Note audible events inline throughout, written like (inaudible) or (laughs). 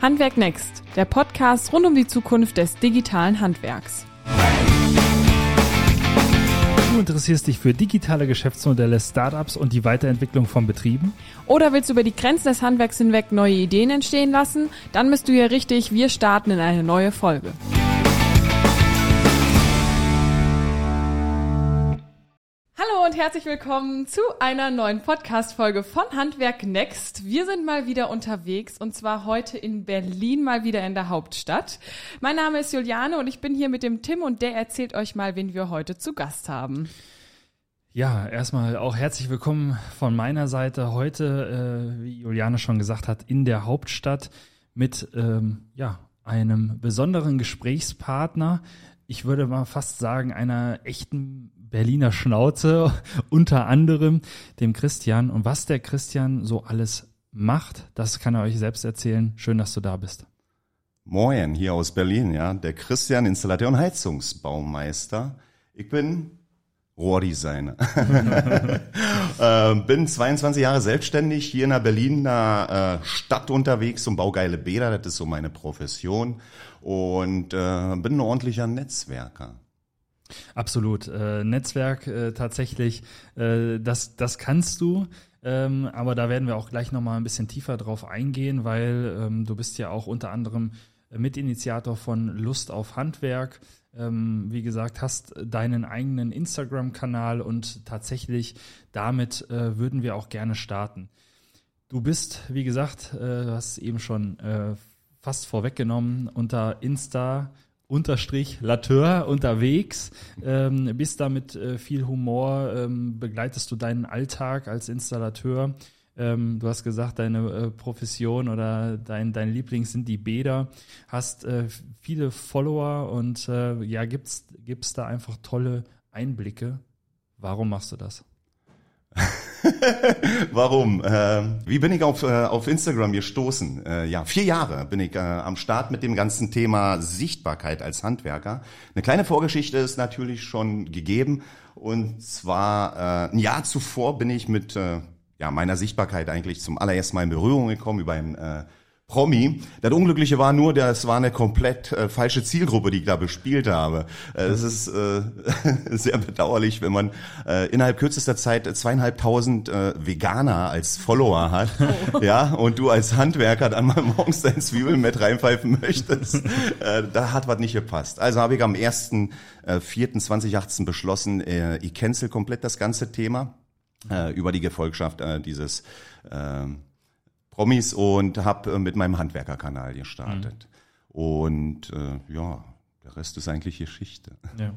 Handwerk Next, der Podcast rund um die Zukunft des digitalen Handwerks. Du interessierst dich für digitale Geschäftsmodelle, Startups und die Weiterentwicklung von Betrieben? Oder willst du über die Grenzen des Handwerks hinweg neue Ideen entstehen lassen? Dann bist du hier richtig. Wir starten in eine neue Folge. Herzlich willkommen zu einer neuen Podcast-Folge von Handwerk Next. Wir sind mal wieder unterwegs und zwar heute in Berlin, mal wieder in der Hauptstadt. Mein Name ist Juliane und ich bin hier mit dem Tim und der erzählt euch mal, wen wir heute zu Gast haben. Ja, erstmal auch herzlich willkommen von meiner Seite heute, äh, wie Juliane schon gesagt hat, in der Hauptstadt mit ähm, ja, einem besonderen Gesprächspartner. Ich würde mal fast sagen, einer echten Berliner Schnauze, (laughs) unter anderem dem Christian. Und was der Christian so alles macht, das kann er euch selbst erzählen. Schön, dass du da bist. Moin, hier aus Berlin, ja. Der Christian, Installateur und Heizungsbaumeister. Ich bin Rohrdesigner. (laughs) äh, bin 22 Jahre selbstständig hier in der Berliner äh, Stadt unterwegs und baue geile Bäder. Das ist so meine Profession. Und äh, bin ein ordentlicher Netzwerker. Absolut. Äh, Netzwerk äh, tatsächlich, äh, das, das kannst du. Ähm, aber da werden wir auch gleich nochmal ein bisschen tiefer drauf eingehen, weil ähm, du bist ja auch unter anderem Mitinitiator von Lust auf Handwerk. Ähm, wie gesagt, hast deinen eigenen Instagram-Kanal und tatsächlich damit äh, würden wir auch gerne starten. Du bist, wie gesagt, äh, hast eben schon äh, fast vorweggenommen, unter Insta unterstrich Lateur unterwegs, ähm, bist da mit äh, viel Humor, ähm, begleitest du deinen Alltag als Installateur. Ähm, du hast gesagt, deine äh, Profession oder dein, dein Liebling sind die Bäder, hast äh, viele Follower und äh, ja, gibt's, gibt's da einfach tolle Einblicke. Warum machst du das? (laughs) (laughs) Warum? Äh, wie bin ich auf, äh, auf Instagram gestoßen? Äh, ja, vier Jahre bin ich äh, am Start mit dem ganzen Thema Sichtbarkeit als Handwerker. Eine kleine Vorgeschichte ist natürlich schon gegeben. Und zwar äh, ein Jahr zuvor bin ich mit äh, ja, meiner Sichtbarkeit eigentlich zum allerersten Mal in Berührung gekommen über ein äh, Promi. Das Unglückliche war nur, das war eine komplett äh, falsche Zielgruppe, die ich da bespielt habe. Äh, es ist äh, (laughs) sehr bedauerlich, wenn man äh, innerhalb kürzester Zeit zweieinhalbtausend äh, Veganer als Follower hat, oh. ja, und du als Handwerker dann mal (laughs) morgens dein Zwiebeln mit reinpfeifen möchtest. Äh, da hat was nicht gepasst. Also habe ich am 1.4.2018 beschlossen, äh, ich cancel komplett das ganze Thema äh, über die Gefolgschaft äh, dieses äh, Promis und habe äh, mit meinem Handwerkerkanal gestartet. Mhm. Und äh, ja, der Rest ist eigentlich Geschichte. Ja.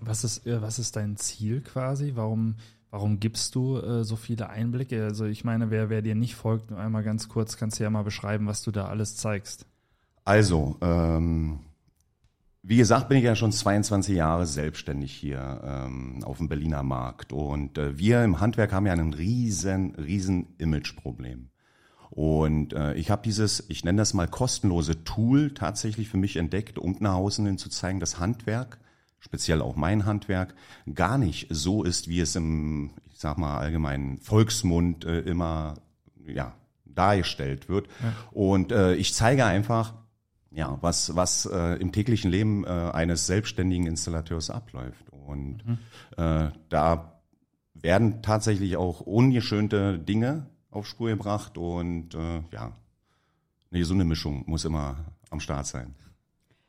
Was ist, äh, was ist dein Ziel quasi? Warum, warum gibst du äh, so viele Einblicke? Also ich meine, wer, wer dir nicht folgt, nur einmal ganz kurz, kannst du ja mal beschreiben, was du da alles zeigst. Also, ähm, wie gesagt, bin ich ja schon 22 Jahre selbstständig hier ähm, auf dem Berliner Markt. Und äh, wir im Handwerk haben ja ein riesen, riesen Imageproblem. Und äh, ich habe dieses, ich nenne das mal kostenlose Tool tatsächlich für mich entdeckt, um nach außen hin zu zeigen, dass Handwerk, speziell auch mein Handwerk, gar nicht so ist, wie es im, ich sag mal, allgemeinen Volksmund äh, immer ja, dargestellt wird. Ja. Und äh, ich zeige einfach, ja, was, was äh, im täglichen Leben äh, eines selbstständigen Installateurs abläuft. Und mhm. äh, da werden tatsächlich auch ungeschönte Dinge auf Spur gebracht und äh, ja, eine gesunde Mischung muss immer am Start sein.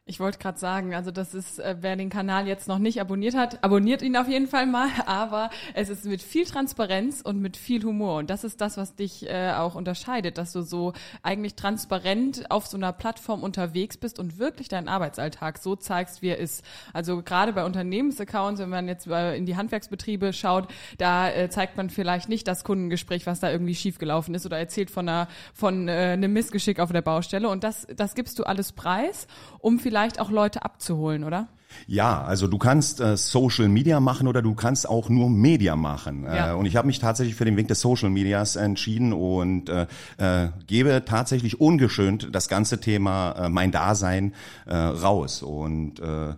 Ich wollte gerade sagen, also das ist, äh, wer den Kanal jetzt noch nicht abonniert hat, abonniert ihn auf jeden Fall mal, (laughs) aber es ist mit viel Transparenz und mit viel Humor. Und das ist das, was dich äh, auch unterscheidet, dass du so eigentlich transparent auf so einer Plattform unterwegs bist und wirklich deinen Arbeitsalltag so zeigst, wie er ist. Also gerade bei Unternehmensaccounts, wenn man jetzt in die Handwerksbetriebe schaut, da äh, zeigt man vielleicht nicht das Kundengespräch, was da irgendwie schiefgelaufen ist oder erzählt von einer von äh, einem Missgeschick auf der Baustelle. Und das das gibst du alles preis, um vielleicht vielleicht auch Leute abzuholen, oder? Ja, also du kannst äh, Social Media machen oder du kannst auch nur Media machen. Äh, ja. Äh, und ich habe mich tatsächlich für den Weg des Social Medias entschieden und äh, äh, gebe tatsächlich ungeschönt das ganze Thema äh, mein Dasein äh, raus. Und äh,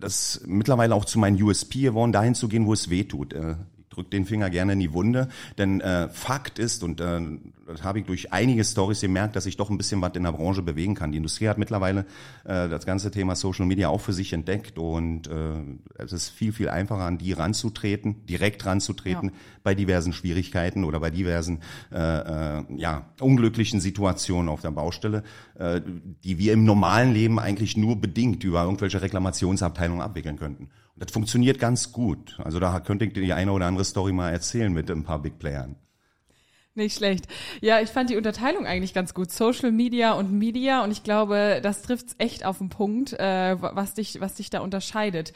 das ist mittlerweile auch zu meinem USP geworden, dahin zu gehen, wo es weh tut. Drücke den Finger gerne in die Wunde, denn äh, Fakt ist, und äh, das habe ich durch einige Stories gemerkt, dass ich doch ein bisschen was in der Branche bewegen kann. Die Industrie hat mittlerweile äh, das ganze Thema Social Media auch für sich entdeckt und äh, es ist viel, viel einfacher, an die ranzutreten, direkt ranzutreten ja. bei diversen Schwierigkeiten oder bei diversen äh, äh, ja, unglücklichen Situationen auf der Baustelle, äh, die wir im normalen Leben eigentlich nur bedingt über irgendwelche Reklamationsabteilungen abwickeln könnten. Das funktioniert ganz gut. Also da könnte ich dir die eine oder andere Story mal erzählen mit ein paar Big Playern. Nicht schlecht. Ja, ich fand die Unterteilung eigentlich ganz gut. Social Media und Media. Und ich glaube, das trifft's echt auf den Punkt, äh, was dich, was dich da unterscheidet.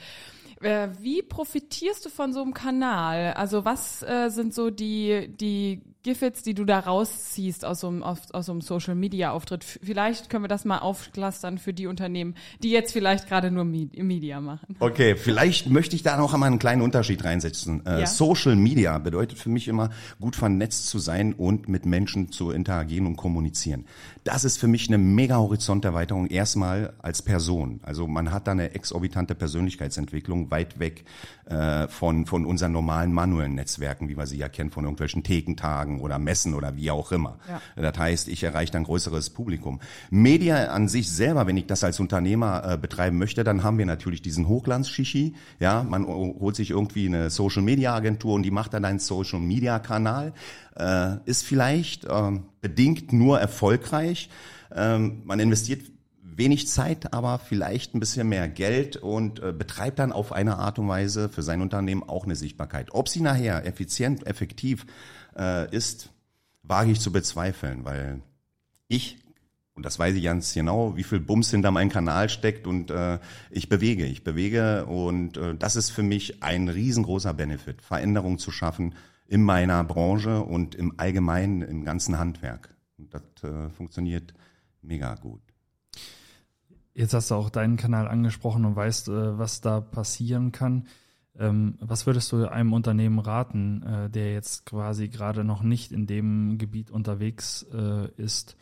Äh, wie profitierst du von so einem Kanal? Also was äh, sind so die, die Giffits, die du da rausziehst aus so einem, aus, aus so einem Social Media Auftritt. Vielleicht können wir das mal aufklustern für die Unternehmen, die jetzt vielleicht gerade nur Media machen. Okay, vielleicht möchte ich da noch einmal einen kleinen Unterschied reinsetzen. Äh, ja? Social Media bedeutet für mich immer, gut vernetzt zu sein und mit Menschen zu interagieren und kommunizieren. Das ist für mich eine mega Horizonterweiterung erstmal als Person. Also man hat da eine exorbitante Persönlichkeitsentwicklung weit weg äh, von, von unseren normalen manuellen Netzwerken, wie man sie ja kennt, von irgendwelchen Thekentagen Umfragen oder Messen oder wie auch immer. Ja. Das heißt, ich erreiche ein größeres Publikum. Media an sich selber, wenn ich das als Unternehmer äh, betreiben möchte, dann haben wir natürlich diesen Hochglanz-Shishi. Ja, man holt sich irgendwie eine Social-Media-Agentur und die macht dann einen Social-Media-Kanal. Äh, ist vielleicht äh, bedingt nur erfolgreich. Ähm, man investiert wenig Zeit, aber vielleicht ein bisschen mehr Geld und äh, betreibt dann auf eine Art und Weise für sein Unternehmen auch eine Sichtbarkeit. Ob sie nachher effizient, effektiv äh, ist, wage ich zu bezweifeln, weil ich und das weiß ich ganz genau, wie viel Bums hinter meinem Kanal steckt und äh, ich bewege, ich bewege und äh, das ist für mich ein riesengroßer Benefit, Veränderung zu schaffen in meiner Branche und im Allgemeinen im ganzen Handwerk. Und das äh, funktioniert mega gut. Jetzt hast du auch deinen Kanal angesprochen und weißt, äh, was da passieren kann. Ähm, was würdest du einem Unternehmen raten, äh, der jetzt quasi gerade noch nicht in dem Gebiet unterwegs äh, ist?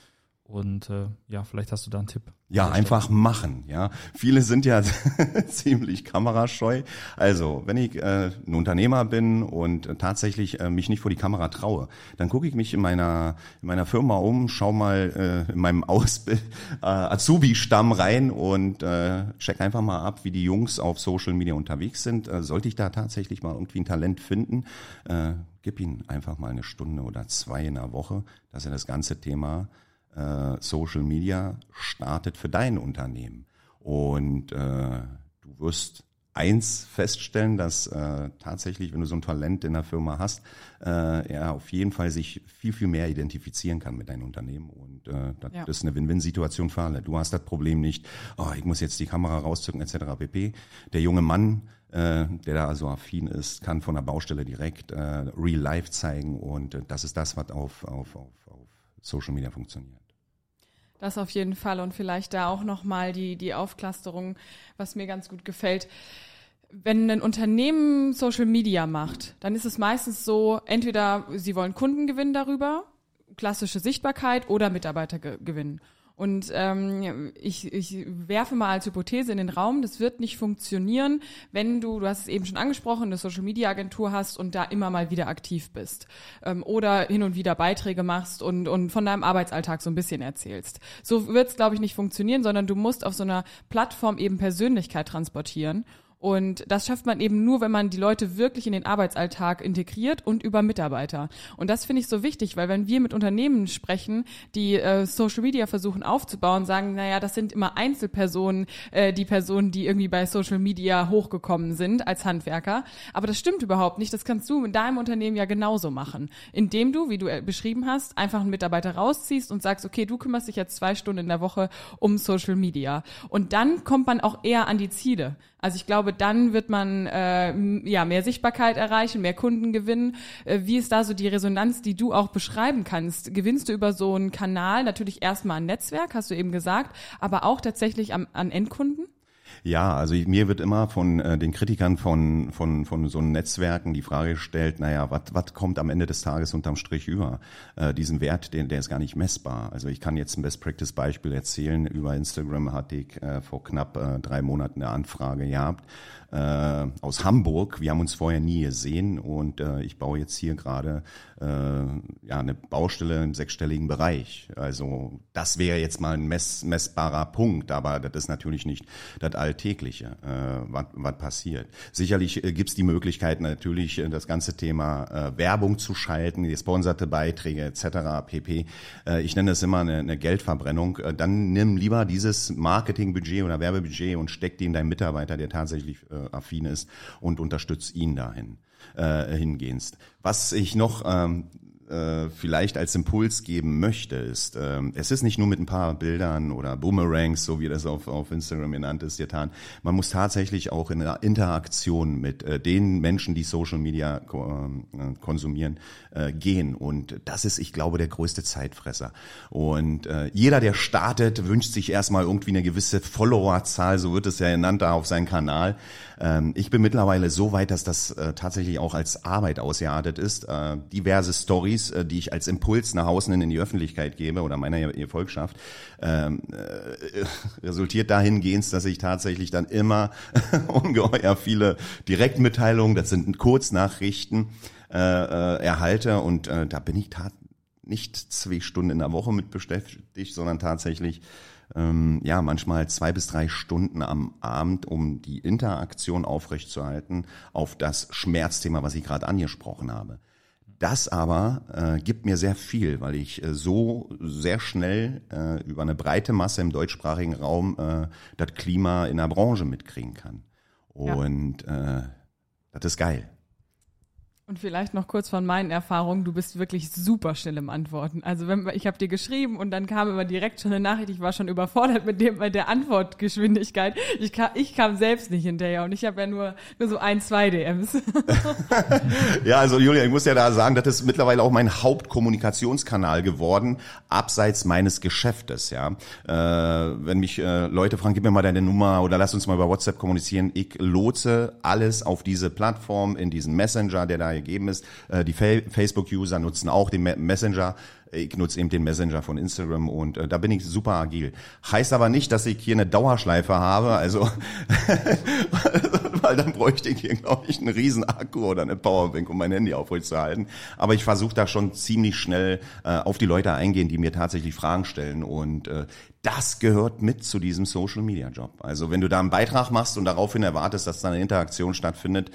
Und äh, ja, vielleicht hast du da einen Tipp. Ja, einfach machen. Ja, viele sind ja (laughs) ziemlich kamerascheu. Also, wenn ich äh, ein Unternehmer bin und äh, tatsächlich äh, mich nicht vor die Kamera traue, dann gucke ich mich in meiner in meiner Firma um, schau mal äh, in meinem (laughs) Ausbild äh, Azubi-Stamm rein und äh, check einfach mal ab, wie die Jungs auf Social Media unterwegs sind. Äh, sollte ich da tatsächlich mal irgendwie ein Talent finden, äh, gib ihnen einfach mal eine Stunde oder zwei in der Woche, dass er das ganze Thema äh, Social Media startet für dein Unternehmen. Und äh, du wirst eins feststellen, dass äh, tatsächlich, wenn du so ein Talent in der Firma hast, äh, er auf jeden Fall sich viel, viel mehr identifizieren kann mit deinem Unternehmen. Und äh, das ja. ist eine Win-Win-Situation für alle. Du hast das Problem nicht, oh, ich muss jetzt die Kamera rauszücken etc. pp. Der junge Mann, äh, der da also affin ist, kann von der Baustelle direkt äh, Real Life zeigen. Und äh, das ist das, was auf, auf, auf, auf Social Media funktioniert. Das auf jeden Fall und vielleicht da auch nochmal die, die Aufklasterung, was mir ganz gut gefällt. Wenn ein Unternehmen Social Media macht, dann ist es meistens so, entweder sie wollen Kunden gewinnen darüber, klassische Sichtbarkeit oder Mitarbeiter gewinnen. Und ähm, ich, ich werfe mal als Hypothese in den Raum, das wird nicht funktionieren, wenn du, du hast es eben schon angesprochen, eine Social Media Agentur hast und da immer mal wieder aktiv bist. Ähm, oder hin und wieder Beiträge machst und, und von deinem Arbeitsalltag so ein bisschen erzählst. So wird es, glaube ich, nicht funktionieren, sondern du musst auf so einer Plattform eben Persönlichkeit transportieren. Und das schafft man eben nur, wenn man die Leute wirklich in den Arbeitsalltag integriert und über Mitarbeiter. Und das finde ich so wichtig, weil wenn wir mit Unternehmen sprechen, die äh, Social Media versuchen aufzubauen, sagen, naja, das sind immer Einzelpersonen, äh, die Personen, die irgendwie bei Social Media hochgekommen sind als Handwerker. Aber das stimmt überhaupt nicht. Das kannst du in deinem Unternehmen ja genauso machen. Indem du, wie du äh, beschrieben hast, einfach einen Mitarbeiter rausziehst und sagst, okay, du kümmerst dich jetzt zwei Stunden in der Woche um Social Media. Und dann kommt man auch eher an die Ziele. Also ich glaube, dann wird man äh, ja mehr Sichtbarkeit erreichen, mehr Kunden gewinnen. Äh, wie ist da so die Resonanz, die du auch beschreiben kannst? Gewinnst du über so einen Kanal natürlich erstmal ein Netzwerk, hast du eben gesagt, aber auch tatsächlich am, an Endkunden? Ja, also mir wird immer von äh, den Kritikern von, von, von so Netzwerken die Frage gestellt, naja, was kommt am Ende des Tages unterm Strich über? Äh, diesen Wert, den, der ist gar nicht messbar. Also ich kann jetzt ein Best-Practice-Beispiel erzählen. Über Instagram hatte ich äh, vor knapp äh, drei Monaten eine Anfrage gehabt äh, aus Hamburg. Wir haben uns vorher nie gesehen und äh, ich baue jetzt hier gerade äh, ja eine Baustelle im sechsstelligen Bereich. Also das wäre jetzt mal ein mess, messbarer Punkt, aber das ist natürlich nicht das Alltägliche, äh, was, was passiert. Sicherlich äh, gibt's die Möglichkeit natürlich äh, das ganze Thema äh, Werbung zu schalten, gesponserte Beiträge etc. pp. Äh, ich nenne das immer eine, eine Geldverbrennung. Äh, dann nimm lieber dieses Marketingbudget oder Werbebudget und steck die in deinen Mitarbeiter, der tatsächlich äh, affin ist und unterstützt ihn dahin äh, hingehst. Was ich noch ähm, äh, vielleicht als Impuls geben möchte, ist, äh, es ist nicht nur mit ein paar Bildern oder Boomerangs, so wie das auf, auf Instagram genannt ist, getan. Man muss tatsächlich auch in der Interaktion mit äh, den Menschen, die Social Media äh, konsumieren, äh, gehen. Und das ist, ich glaube, der größte Zeitfresser. Und äh, jeder, der startet, wünscht sich erstmal irgendwie eine gewisse Followerzahl, so wird es ja genannt, da auf seinen Kanal. Ähm, ich bin mittlerweile so weit, dass das äh, tatsächlich auch als Arbeit ausgeartet ist. Äh, diverse Stories, äh, die ich als Impuls nach außen in die Öffentlichkeit gebe oder meiner Volkschaft, ähm, (laughs) resultiert dahingehend, dass ich tatsächlich dann immer (laughs) ungeheuer viele Direktmitteilungen, das sind Kurznachrichten, erhalte und da bin ich tat nicht zwei Stunden in der Woche mit beschäftigt, sondern tatsächlich ähm, ja manchmal zwei bis drei Stunden am Abend, um die Interaktion aufrechtzuerhalten auf das Schmerzthema, was ich gerade angesprochen habe. Das aber äh, gibt mir sehr viel, weil ich äh, so sehr schnell äh, über eine breite Masse im deutschsprachigen Raum äh, das Klima in der Branche mitkriegen kann. Und ja. äh, das ist geil. Und vielleicht noch kurz von meinen Erfahrungen, du bist wirklich super schnell im Antworten. Also wenn ich habe dir geschrieben und dann kam immer direkt schon eine Nachricht, ich war schon überfordert mit dem bei der Antwortgeschwindigkeit. Ich kam, ich kam selbst nicht hinterher und ich habe ja nur nur so ein, zwei DMs. (laughs) ja, also Julia, ich muss ja da sagen, das ist mittlerweile auch mein Hauptkommunikationskanal geworden, abseits meines Geschäftes, ja. Äh, wenn mich äh, Leute fragen, gib mir mal deine Nummer oder lass uns mal über WhatsApp kommunizieren, ich lotse alles auf diese Plattform in diesen Messenger, der da gegeben ist. Äh, die Facebook-User nutzen auch den Messenger. Ich nutze eben den Messenger von Instagram und äh, da bin ich super agil. Heißt aber nicht, dass ich hier eine Dauerschleife habe, also (laughs) weil dann bräuchte ich hier, glaube ich, einen riesen Akku oder eine Powerbank, um mein Handy aufrechtzuerhalten. Aber ich versuche da schon ziemlich schnell äh, auf die Leute eingehen, die mir tatsächlich Fragen stellen und äh, das gehört mit zu diesem Social Media Job. Also wenn du da einen Beitrag machst und daraufhin erwartest, dass da eine Interaktion stattfindet,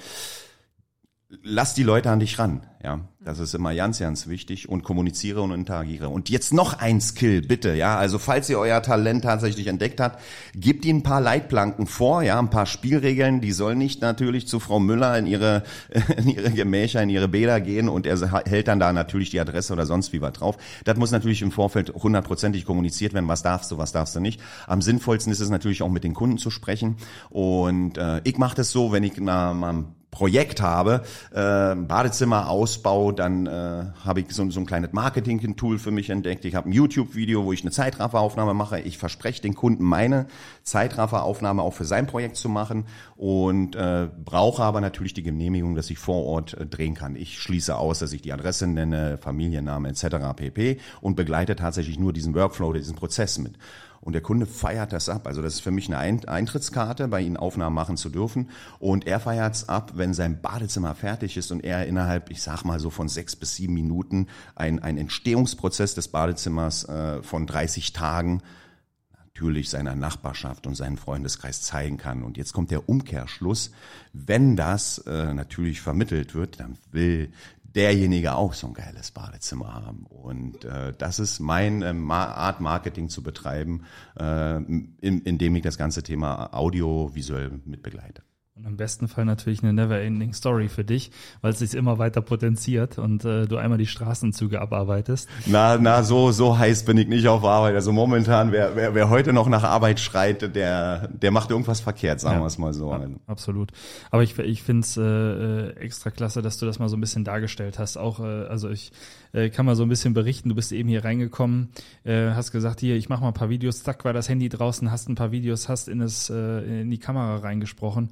lass die Leute an dich ran, ja. Das ist immer ganz, ganz wichtig und kommuniziere und interagiere. Und jetzt noch ein Skill, bitte, ja. Also falls ihr euer Talent tatsächlich entdeckt habt, gebt ihnen ein paar Leitplanken vor, ja, ein paar Spielregeln. Die sollen nicht natürlich zu Frau Müller in ihre, (laughs) in ihre Gemächer, in ihre Bäder gehen und er hält dann da natürlich die Adresse oder sonst wie was drauf. Das muss natürlich im Vorfeld hundertprozentig kommuniziert werden. Was darfst du, was darfst du nicht. Am sinnvollsten ist es natürlich auch mit den Kunden zu sprechen. Und äh, ich mache das so, wenn ich na, mal Projekt habe, äh, Badezimmer-Ausbau, dann äh, habe ich so, so ein kleines Marketing-Tool für mich entdeckt. Ich habe ein YouTube-Video, wo ich eine Zeitrafferaufnahme mache. Ich verspreche den Kunden meine Zeitrafferaufnahme auch für sein Projekt zu machen und äh, brauche aber natürlich die Genehmigung, dass ich vor Ort äh, drehen kann. Ich schließe aus, dass ich die Adresse nenne, Familienname etc. pp. und begleite tatsächlich nur diesen Workflow, diesen Prozess mit. Und der Kunde feiert das ab. Also das ist für mich eine Eintrittskarte, bei Ihnen Aufnahmen machen zu dürfen. Und er feiert es ab, wenn sein Badezimmer fertig ist und er innerhalb, ich sag mal so von sechs bis sieben Minuten ein, ein Entstehungsprozess des Badezimmers äh, von 30 Tagen natürlich seiner Nachbarschaft und seinen Freundeskreis zeigen kann. Und jetzt kommt der Umkehrschluss. Wenn das äh, natürlich vermittelt wird, dann will derjenige auch so ein geiles Badezimmer haben. Und äh, das ist meine äh, Art, Marketing zu betreiben, äh, in, indem ich das ganze Thema audiovisuell mitbegleite. Und im besten Fall natürlich eine never-ending Story für dich, weil es sich immer weiter potenziert und äh, du einmal die Straßenzüge abarbeitest. Na, na, so, so heiß bin ich nicht auf Arbeit. Also momentan, wer, wer, wer heute noch nach Arbeit schreit, der, der macht irgendwas verkehrt, sagen Ja. wir es mal so. Ja, absolut. Aber ich, ich finde es äh, äh, extra klasse, dass du das mal so ein bisschen dargestellt hast. Auch, äh, also ich äh, kann mal so ein bisschen berichten, du bist eben hier reingekommen, äh, hast gesagt, hier, ich mache mal ein paar Videos, zack, war das Handy draußen, hast ein paar Videos, hast in, das, äh, in die Kamera reingesprochen.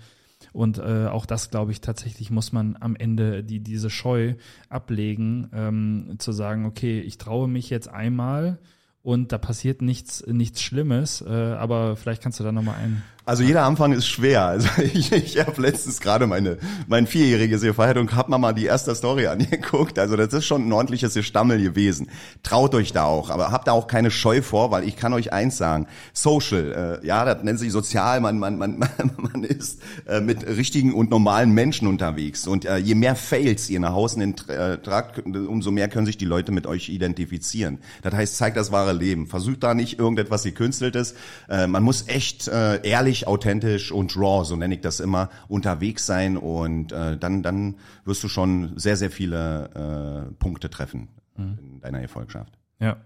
Und äh, auch das, glaube ich, tatsächlich muss man am Ende die, diese Scheu ablegen, ähm, zu sagen, okay, ich traue mich jetzt einmal und da passiert nichts, nichts Schlimmes, äh, aber vielleicht kannst du da nochmal ein. Also jeder Anfang ist schwer. Also (laughs) ich, ich habe letztens gerade meine mein vierjähriges gefeiert und hab mir mal die erste Story (laughs) angeguckt. Also das ist schon ein ordentliches Gestammel gewesen. Traut euch da auch, aber habt da auch keine Scheu vor, weil ich kann euch eins sagen: Social, äh, ja, das nennt sich sozial. Man man man (laughs) man ist äh, mit richtigen und normalen Menschen unterwegs. Und äh, je mehr Fails ihr nach außen äh, tragt, umso mehr können sich die Leute mit euch identifizieren. Das heißt, zeigt das wahre Leben. Versucht da nicht irgendetwas gekünsteltes. Äh, man muss echt äh, ehrlich, authentisch und raw, so nenne ich das immer, unterwegs sein und äh, dann, dann wirst du schon sehr, sehr viele äh, Punkte treffen in deiner Erfolgschaft. Ja.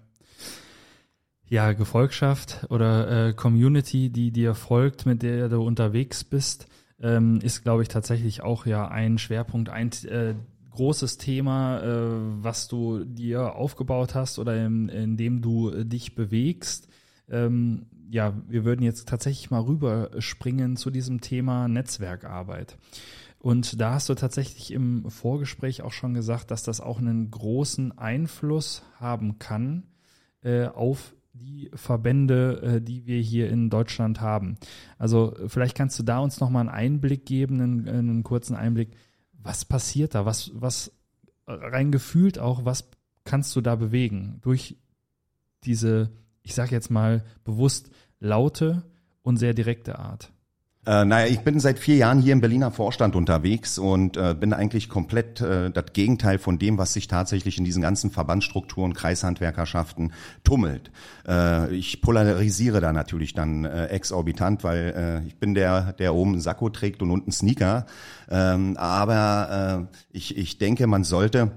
Ja, Gefolgschaft oder äh, Community, die dir folgt, mit der du unterwegs bist, ähm, ist, glaube ich, tatsächlich auch ja ein Schwerpunkt, ein äh, großes Thema, äh, was du dir aufgebaut hast oder in, in dem du äh, dich bewegst. Ähm, ja, wir würden jetzt tatsächlich mal rüberspringen zu diesem Thema Netzwerkarbeit. Und da hast du tatsächlich im Vorgespräch auch schon gesagt, dass das auch einen großen Einfluss haben kann äh, auf die Verbände, äh, die wir hier in Deutschland haben. Also vielleicht kannst du da uns noch mal einen Einblick geben, einen, einen kurzen Einblick. Was passiert da? Was, was rein gefühlt auch, was kannst du da bewegen durch diese, ich sage jetzt mal bewusst laute und sehr direkte Art? Äh, naja, ich bin seit vier Jahren hier im Berliner Vorstand unterwegs und äh, bin eigentlich komplett äh, das Gegenteil von dem, was sich tatsächlich in diesen ganzen Verbandsstrukturen, Kreishandwerkerschaften tummelt. Äh, ich polarisiere da natürlich dann äh, exorbitant, weil äh, ich bin der, der oben einen Sakko trägt und unten Sneaker. Ähm, aber äh, ich, ich denke, man sollte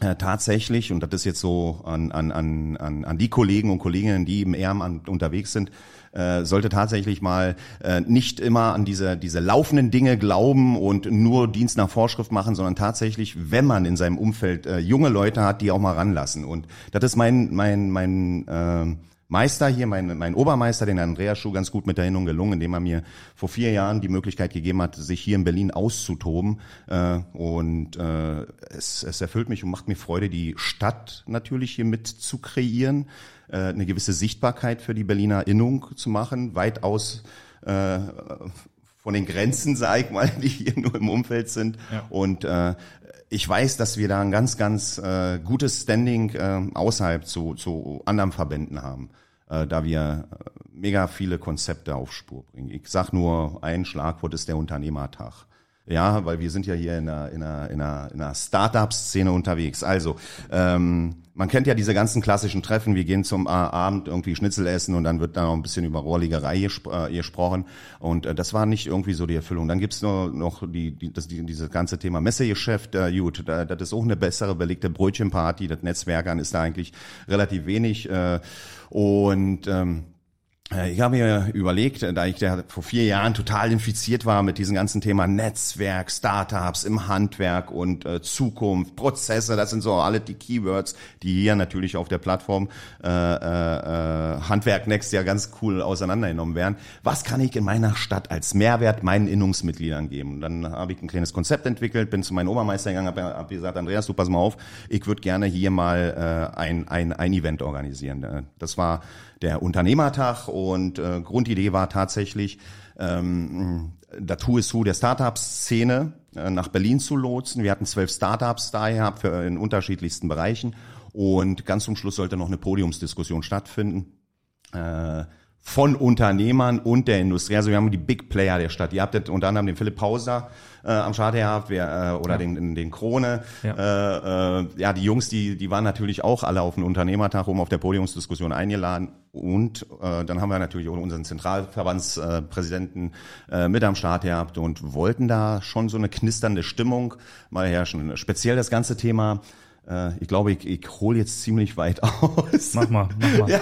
äh, tatsächlich, und das ist jetzt so an, an, an, an die Kollegen und Kolleginnen, die im Ehrenamt unterwegs sind, äh, sollte tatsächlich mal äh, nicht immer an diese, diese laufenden Dinge glauben und nur Dienst nach Vorschrift machen, sondern tatsächlich, wenn man in seinem Umfeld äh, junge Leute hat, die auch mal ranlassen. Und das ist mein, mein, mein äh, Meister hier, mein, mein Obermeister, den Andreas Schuh, ganz gut mit Erinnerung gelungen, indem er mir vor vier Jahren die Möglichkeit gegeben hat, sich hier in Berlin auszutoben. Äh, und äh, es, es erfüllt mich und macht mir Freude, die Stadt natürlich hier mit zu kreieren, äh, eine gewisse Sichtbarkeit für die Berliner Innung zu machen, weitaus äh, von den Grenzen, sag ich mal, (laughs) die hier nur im Umfeld sind. Ja. Und äh, ich weiß, dass wir da ein ganz, ganz äh, gutes Standing äh, außerhalb zu, zu anderen Verbänden haben, äh, da wir äh, mega viele Konzepte auf Spur bringen. Ich sag nur, ein Schlagwort ist der Unternehmertag. Ja, weil wir sind ja hier in einer, in einer, in einer, in einer Start-up-Szene unterwegs. Also, ähm, man kennt ja diese ganzen klassischen Treffen, wir gehen zum äh, Abend irgendwie Schnitzel essen und dann wird da noch ein bisschen über Rohrlegerei gespr äh, gesprochen. Und äh, das war nicht irgendwie so die Erfüllung. Dann gibt's nur noch die, die, das, die, dieses ganze Thema Messegeschäft. Äh, gut, da, das ist auch eine bessere belegte Brötchenparty. Das Netzwerkern ist da eigentlich relativ wenig. Äh, und ähm, äh, ich habe mir überlegt, äh, da ich vor vier Jahren total infiziert war mit diesem ganzen Thema Netzwerk, Startups im Handwerk und äh, Zukunft, Prozesse, das sind so alle die Keywords, die hier natürlich auf der Plattform äh, äh, Handwerk Next ja ganz cool auseinandergenommen werden. Was kann ich in meiner Stadt als Mehrwert meinen Innungsmitgliedern geben? Und dann habe ich ein kleines Konzept entwickelt, bin zu meinem Obermeister gegangen, habe hab gesagt, Andreas, du pass mal auf, ich würde gerne hier mal äh, ein, ein, ein Event organisieren. Äh, Das war der Unternehmertag und äh, Grundidee war tatsächlich, ähm, das Who is Who der Startup-Szene äh, nach Berlin zu lotsen. Wir hatten zwölf Startups da gehabt für, in unterschiedlichsten Bereichen und ganz zum Schluss sollte noch eine Podiumsdiskussion stattfinden. Äh, von Unternehmern und der Industrie. Also wir haben die Big Player der Stadt. Ihr habt unter anderem den Philipp Pauser äh, am Start gehabt, wer, äh, oder ja. den, den Krone. Ja. Äh, äh, ja, die Jungs, die, die waren natürlich auch alle auf den Unternehmertag um auf der Podiumsdiskussion eingeladen. Und äh, dann haben wir natürlich auch unseren Zentralverbandspräsidenten äh, mit am Start gehabt und wollten da schon so eine knisternde Stimmung mal herrschen. Speziell das ganze Thema äh, ich glaube, ich, ich hole jetzt ziemlich weit (laughs) aus. Mach mal, mach mal. Ja.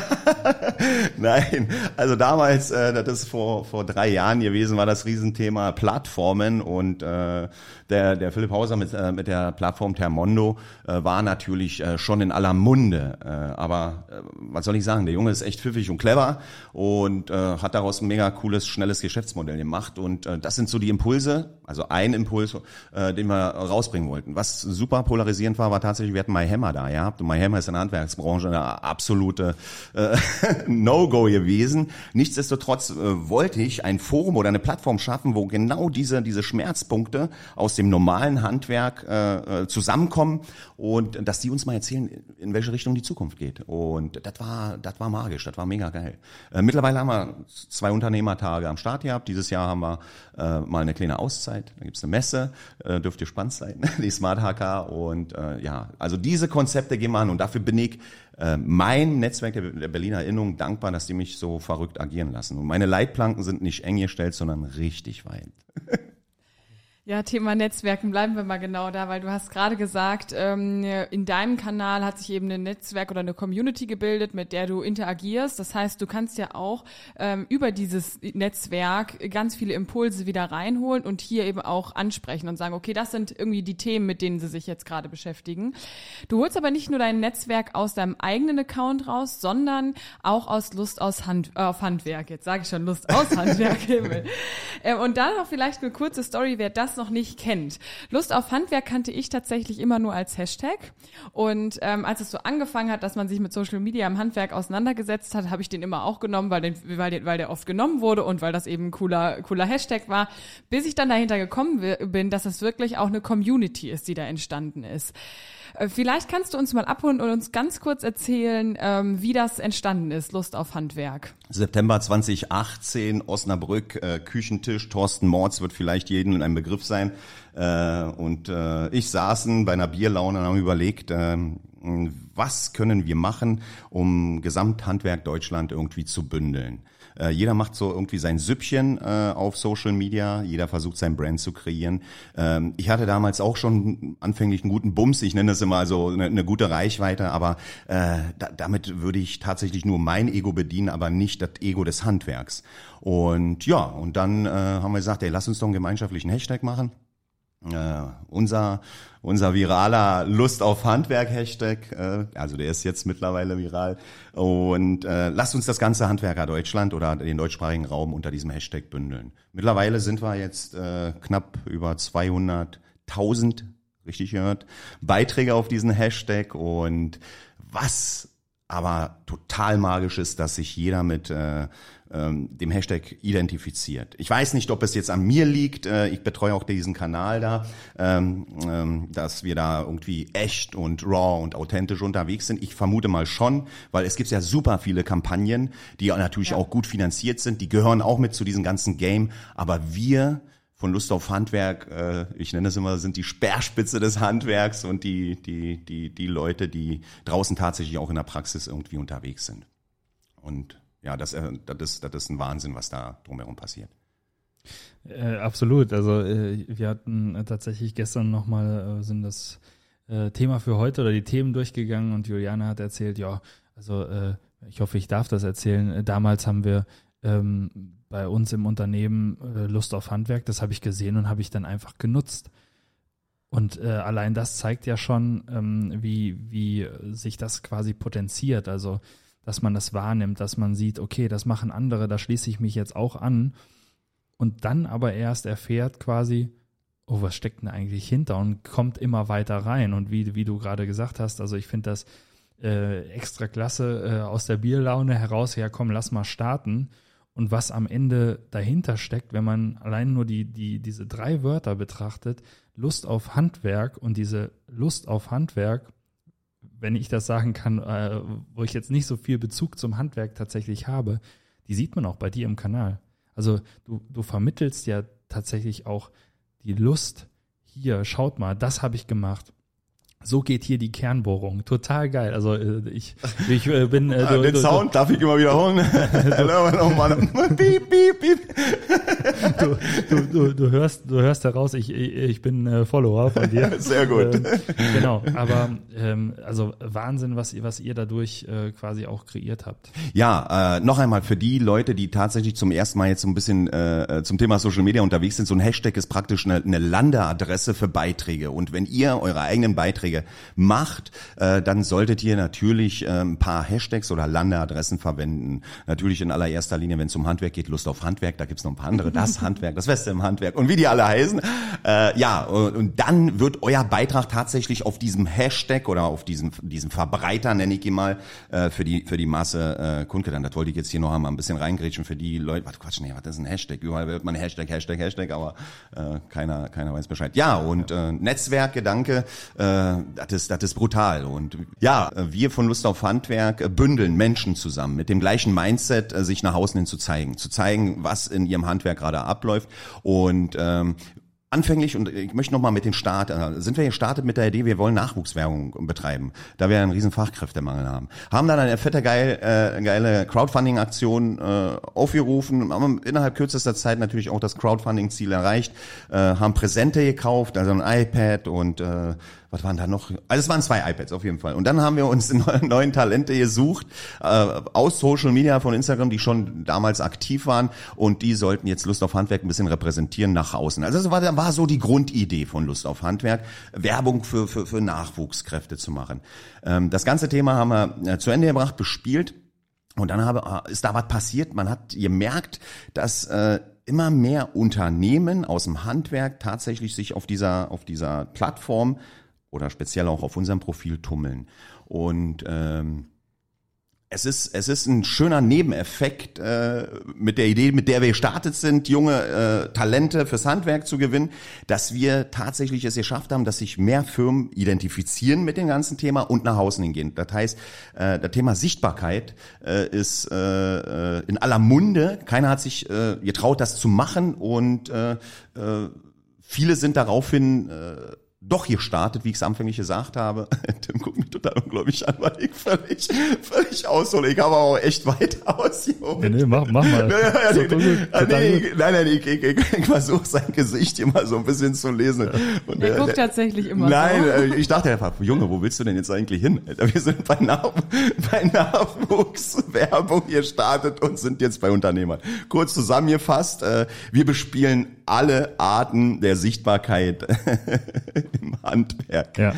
(laughs) Nein, also damals, äh, das ist vor, vor drei Jahren gewesen, war das Riesenthema Plattformen und äh, der, der Philipp Hauser mit, äh, mit der Plattform Termondo äh, war natürlich äh, schon in aller Munde. Äh, aber äh, was soll ich sagen, der Junge ist echt pfiffig und clever und äh, hat daraus ein mega cooles, schnelles Geschäftsmodell gemacht. Und äh, das sind so die Impulse, also ein Impuls, äh, den wir rausbringen wollten. Was super polarisierend war, war tatsächlich, wir hatten My Hammer da, ja. My Hammer ist in der Handwerksbranche eine absolute äh, (laughs) No-Go gewesen. Nichtsdestotrotz äh, wollte ich ein Forum oder eine Plattform schaffen, wo genau diese, diese Schmerzpunkte aus dem normalen Handwerk äh, äh, zusammenkommen und dass die uns mal erzählen, in welche Richtung die Zukunft geht. Und das war, das war magisch, das war mega geil. Äh, mittlerweile haben wir zwei Unternehmertage am Start gehabt. Dieses Jahr haben wir äh, mal eine kleine Auszeit. Da gibt's eine Messe, äh, dürfte spannend sein, (laughs) die Smart HK. Und äh, ja, also diese Konzepte gehen wir an und dafür bin ich äh, mein Netzwerk der, der Berliner Erinnerung dankbar, dass die mich so verrückt agieren lassen. Und meine Leitplanken sind nicht eng gestellt, sondern richtig weit. (laughs) Ja, Thema Netzwerken, bleiben wir mal genau da, weil du hast gerade gesagt, ähm, in deinem Kanal hat sich eben ein Netzwerk oder eine Community gebildet, mit der du interagierst. Das heißt, du kannst ja auch ähm, über dieses Netzwerk ganz viele Impulse wieder reinholen und hier eben auch ansprechen und sagen, okay, das sind irgendwie die Themen, mit denen sie sich jetzt gerade beschäftigen. Du holst aber nicht nur dein Netzwerk aus deinem eigenen Account raus, sondern auch aus Lust aus Hand, äh, auf Handwerk. Jetzt sage ich schon Lust aus (laughs) Handwerk. ähm, und dann noch vielleicht eine kurze Story, wer das das noch nicht kennt. Lust auf Handwerk kannte ich tatsächlich immer nur als Hashtag. Und ähm, als es so angefangen hat, dass man sich mit Social Media im Handwerk auseinandergesetzt hat, habe ich den immer auch genommen, weil, den, weil, weil der oft genommen wurde und weil das eben ein cooler, cooler Hashtag war, bis ich dann dahinter gekommen bin, dass es wirklich auch eine Community ist, die da entstanden ist. Äh, vielleicht kannst du uns mal abholen und uns ganz kurz erzählen, ähm, wie das entstanden ist, Lust auf Handwerk. September 2018, Osnabrück, äh, Küchentisch, Thorsten Mords wird vielleicht jedem in einem Begriff sein. Äh, und äh, ich saßen bei einer Bierlaune und haben überlegt, äh, was können wir machen, um Gesamthandwerk Deutschland irgendwie zu bündeln. Äh, jeder macht so irgendwie sein Süppchen äh, auf Social Media, jeder versucht sein Brand zu kreieren. Ähm, ich hatte damals auch schon anfänglich einen guten Bums, ich nenne das immer so eine, eine gute Reichweite, aber äh, da, damit würde ich tatsächlich nur mein Ego bedienen, aber nicht das Ego des Handwerks. Und ja, und dann äh, haben wir gesagt, ey, lass uns doch einen gemeinschaftlichen Hashtag machen. Äh, unser unser viraler Lust auf Handwerk Hashtag, äh, also der ist jetzt mittlerweile viral. Und äh, lasst uns das ganze Handwerker Deutschland oder den deutschsprachigen Raum unter diesem Hashtag bündeln. Mittlerweile sind wir jetzt äh, knapp über 200.000, richtig gehört, Beiträge auf diesen Hashtag und was aber total magisch ist, dass sich jeder mit äh, dem Hashtag identifiziert. Ich weiß nicht, ob es jetzt an mir liegt, äh, ich betreue auch diesen Kanal da, ähm, ähm, dass wir da irgendwie echt und raw und authentisch unterwegs sind. Ich vermute mal schon, weil es gibt ja super viele Kampagnen, die natürlich ja. auch gut finanziert sind, die gehören auch mit zu diesem ganzen Game, aber wir von Lust auf Handwerk, äh, ich nenne es immer, sind die Speerspitze des Handwerks und die, die, die, die Leute, die draußen tatsächlich auch in der Praxis irgendwie unterwegs sind. Und ja, das, äh, das, ist, das ist ein Wahnsinn, was da drumherum passiert. Äh, absolut. Also äh, wir hatten äh, tatsächlich gestern nochmal äh, sind das äh, Thema für heute oder die Themen durchgegangen und Juliane hat erzählt, ja, also äh, ich hoffe, ich darf das erzählen. Äh, damals haben wir ähm, bei uns im Unternehmen Lust auf Handwerk, das habe ich gesehen und habe ich dann einfach genutzt. Und allein das zeigt ja schon, ähm, wie, wie sich das quasi potenziert. Also dass man das wahrnimmt, dass man sieht, okay, das machen andere, da schließe ich mich jetzt auch an. Und dann aber erst erfährt quasi, oh, was steckt denn eigentlich hinter und kommt immer weiter rein. Und wie, wie du gerade gesagt hast, also ich finde das äh, extra klasse äh, aus der Bierlaune heraus, ja komm, lass mal starten. Und was am Ende dahinter steckt, wenn man allein nur die, die, diese drei Wörter betrachtet, Lust auf Handwerk und diese Lust auf Handwerk wenn ich das sagen kann, äh, wo ich jetzt nicht so viel Bezug zum Handwerk tatsächlich habe, die sieht man auch bei dir im Kanal. Also du, du vermittelst ja tatsächlich auch die Lust, hier, schaut mal, das habe ich gemacht. So geht hier die Kernbohrung. Total geil. Also äh, ich, ich äh, bin. Äh, (laughs) du, Den du, Sound du, darf ich immer wiederholen. (laughs) (laughs) piep, piep, piep. Du, du, du, du hörst, du hörst heraus, ich, ich bin äh, Follower von dir. Sehr gut. Ähm, genau. Aber ähm, also Wahnsinn, was ihr, was ihr dadurch äh, quasi auch kreiert habt. Ja, äh, noch einmal für die Leute, die tatsächlich zum ersten Mal jetzt so ein bisschen äh, zum Thema Social Media unterwegs sind. So ein Hashtag ist praktisch eine, eine Landeadresse für Beiträge. Und wenn ihr eure eigenen Beiträge Beiträge macht, äh, dann solltet ihr natürlich äh, ein paar Hashtags oder Landeadressen verwenden. Natürlich in allererster Linie, wenn es um Handwerk geht, Lust auf Handwerk, da gibt's noch ein paar andere, das (laughs) Handwerk, das Beste im Handwerk und wie die alle heißen. Äh, ja, und, und dann wird euer Beitrag tatsächlich auf diesem Hashtag oder auf diesem, diesem Verbreiter, nenne ich ihn mal, äh, für die für die Masse äh, kundgetan. Das wollte ich jetzt hier noch einmal ein bisschen reingrätschen für die Leute. Warte, Quatsch, nee, was ist ein Hashtag? Überall wird man Hashtag, Hashtag, Hashtag, aber äh, keiner, keiner weiß Bescheid. Ja, und äh, Netzwerkgedanke, äh, das ist, das ist brutal. Und ja, wir von Lust auf Handwerk bündeln Menschen zusammen mit dem gleichen Mindset, äh, sich nach außen hin zu zeigen, zu zeigen, was in ihrem Handwerk gerade abläuft. Und ähm, anfänglich, und ich möchte nochmal mit den Start, äh, sind wir gestartet mit der Idee, wir wollen Nachwuchswerbung betreiben, da wir einen riesen Fachkräftemangel haben. Haben dann eine fette geil, äh, geile Crowdfunding-Aktion äh, aufgerufen, haben innerhalb kürzester Zeit natürlich auch das Crowdfunding-Ziel erreicht, äh, haben Präsente gekauft, also ein iPad und äh, was waren da noch? Also es waren zwei iPads auf jeden Fall. Und dann haben wir uns (laughs) neuen Talente gesucht äh, aus Social Media von Instagram, die schon damals aktiv waren und die sollten jetzt Lust auf Handwerk ein bisschen repräsentieren nach außen. Also das war, war so die Grundidee von Lust auf Handwerk, Werbung für, für, für Nachwuchskräfte zu machen. Ähm, das ganze Thema haben wir äh, zu Ende gebracht, bespielt. Und dann habe, ist da was passiert. Man hat gemerkt, dass äh, immer mehr Unternehmen aus dem Handwerk tatsächlich sich auf dieser, auf dieser Plattform oder speziell auch auf unserem Profil tummeln. Und ähm, es ist, es ist ein schöner Nebeneffekt äh, mit der Idee, mit der wir gestartet sind, junge äh, Talente fürs Handwerk zu gewinnen, dass wir tatsächlich es geschafft haben, dass sich mehr Firmen identifizieren mit dem ganzen Thema und nach außen hingehen. Das heißt, äh, das Thema Sichtbarkeit äh, ist äh, äh in aller Munde. Keiner hat sich äh, getraut, das zu machen und äh, äh, viele sind daraufhin äh, doch hier startet, wie ich es anfänglich gesagt habe. (laughs) Tim guckt mich total unglaublich an, weil ich völlig, völlig aushole. Ich habe auch echt weit (laughs) aus. Nee, nee, mach, mach mal. Nein, nein, nein, nein, ich, ich, ich, ich versuche sein Gesicht immer so ein bisschen zu lesen. Und, er äh, guckt tatsächlich immer Nein, so. Äh, ich dachte einfach, Junge, wo willst du denn jetzt eigentlich hin? Wir sind bei, Nach bei Nachwuchswerbung hier startet und sind jetzt bei Unternehmern. Kurz zusammengefasst, äh, wir bespielen alle Arten der Sichtbarkeit (laughs) im Handwerk. Ja,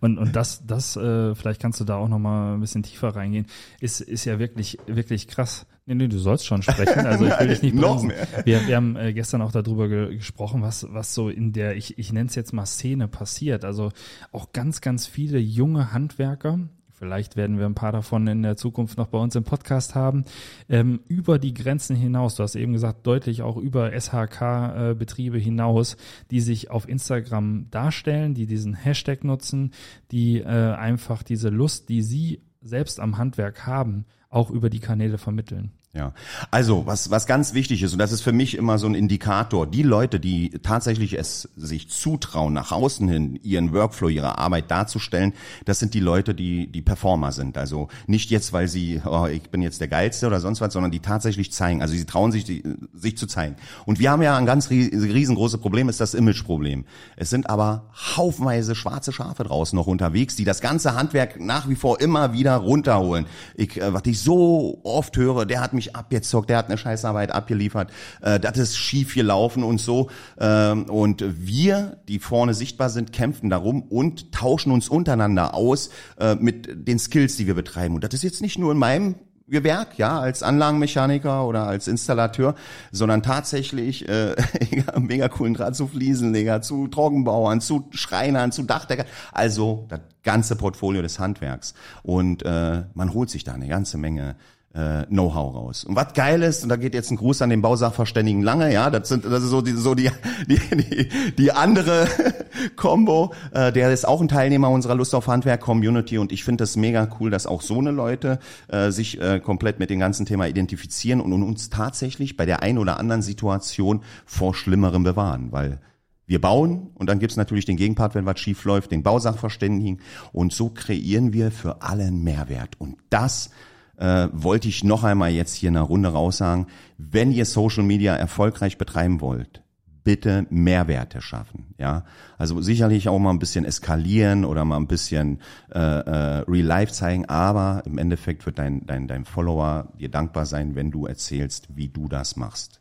und, und das, das äh, vielleicht kannst du da auch nochmal ein bisschen tiefer reingehen, ist, ist ja wirklich, wirklich krass. Nee, nee, du sollst schon sprechen, also ich will (laughs) dich nicht noch mehr. Wir, wir haben äh, gestern auch darüber ge gesprochen, was, was so in der, ich, ich nenne es jetzt mal Szene passiert. Also auch ganz, ganz viele junge Handwerker, vielleicht werden wir ein paar davon in der Zukunft noch bei uns im Podcast haben, ähm, über die Grenzen hinaus, du hast eben gesagt, deutlich auch über SHK-Betriebe hinaus, die sich auf Instagram darstellen, die diesen Hashtag nutzen, die äh, einfach diese Lust, die sie selbst am Handwerk haben, auch über die Kanäle vermitteln. Ja, also was was ganz wichtig ist und das ist für mich immer so ein Indikator. Die Leute, die tatsächlich es sich zutrauen, nach außen hin ihren Workflow, ihre Arbeit darzustellen, das sind die Leute, die die Performer sind. Also nicht jetzt, weil sie, oh, ich bin jetzt der geilste oder sonst was, sondern die tatsächlich zeigen. Also sie trauen sich, die, sich zu zeigen. Und wir haben ja ein ganz riesengroßes Problem, ist das Imageproblem. Es sind aber haufenweise schwarze Schafe draußen noch unterwegs, die das ganze Handwerk nach wie vor immer wieder runterholen. Ich, äh, was ich so oft höre, der hat mich abgezockt, der hat eine Scheißarbeit abgeliefert, äh, das ist schief gelaufen und so. Ähm, und wir, die vorne sichtbar sind, kämpfen darum und tauschen uns untereinander aus äh, mit den Skills, die wir betreiben. Und das ist jetzt nicht nur in meinem Gewerk, ja, als Anlagenmechaniker oder als Installateur, sondern tatsächlich äh, (laughs) mega coolen Draht zu Fliesenleger, zu Trockenbauern, zu Schreinern, zu Dachdeckern, also das ganze Portfolio des Handwerks. Und äh, man holt sich da eine ganze Menge äh, Know-how raus. Und was geil ist, und da geht jetzt ein Gruß an den Bausachverständigen Lange, ja, das sind das ist so die so die die die, die andere (laughs) Combo, äh, der ist auch ein Teilnehmer unserer Lust auf Handwerk Community. Und ich finde das mega cool, dass auch so eine Leute äh, sich äh, komplett mit dem ganzen Thema identifizieren und, und uns tatsächlich bei der einen oder anderen Situation vor Schlimmerem bewahren, weil wir bauen und dann gibt's natürlich den Gegenpart, wenn was schief läuft, den Bausachverständigen. Und so kreieren wir für alle einen Mehrwert. Und das äh, wollte ich noch einmal jetzt hier in der Runde raussagen, wenn ihr Social Media erfolgreich betreiben wollt, bitte Mehrwerte schaffen. Ja, also sicherlich auch mal ein bisschen eskalieren oder mal ein bisschen äh, äh, Real Life zeigen, aber im Endeffekt wird dein, dein, dein Follower dir dankbar sein, wenn du erzählst, wie du das machst.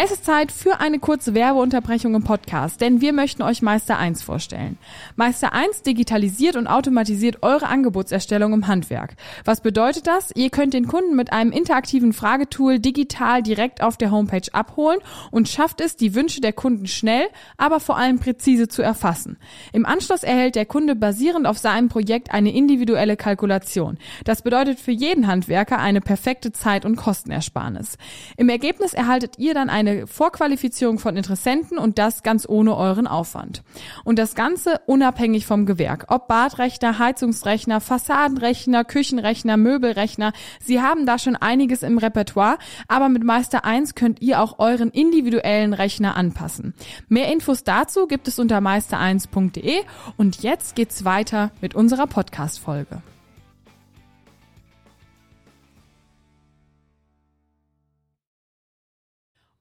Es ist Zeit für eine kurze Werbeunterbrechung im Podcast, denn wir möchten euch Meister 1 vorstellen. Meister 1 digitalisiert und automatisiert eure Angebotserstellung im Handwerk. Was bedeutet das? Ihr könnt den Kunden mit einem interaktiven Fragetool digital direkt auf der Homepage abholen und schafft es, die Wünsche der Kunden schnell, aber vor allem präzise zu erfassen. Im Anschluss erhält der Kunde basierend auf seinem Projekt eine individuelle Kalkulation. Das bedeutet für jeden Handwerker eine perfekte Zeit- und Kostenersparnis. Im Ergebnis erhaltet ihr dann eine eine Vorqualifizierung von Interessenten und das ganz ohne euren Aufwand. Und das Ganze unabhängig vom Gewerk. Ob Badrechner, Heizungsrechner, Fassadenrechner, Küchenrechner, Möbelrechner. Sie haben da schon einiges im Repertoire, aber mit Meister 1 könnt ihr auch euren individuellen Rechner anpassen. Mehr Infos dazu gibt es unter meister1.de und jetzt geht's weiter mit unserer Podcast-Folge.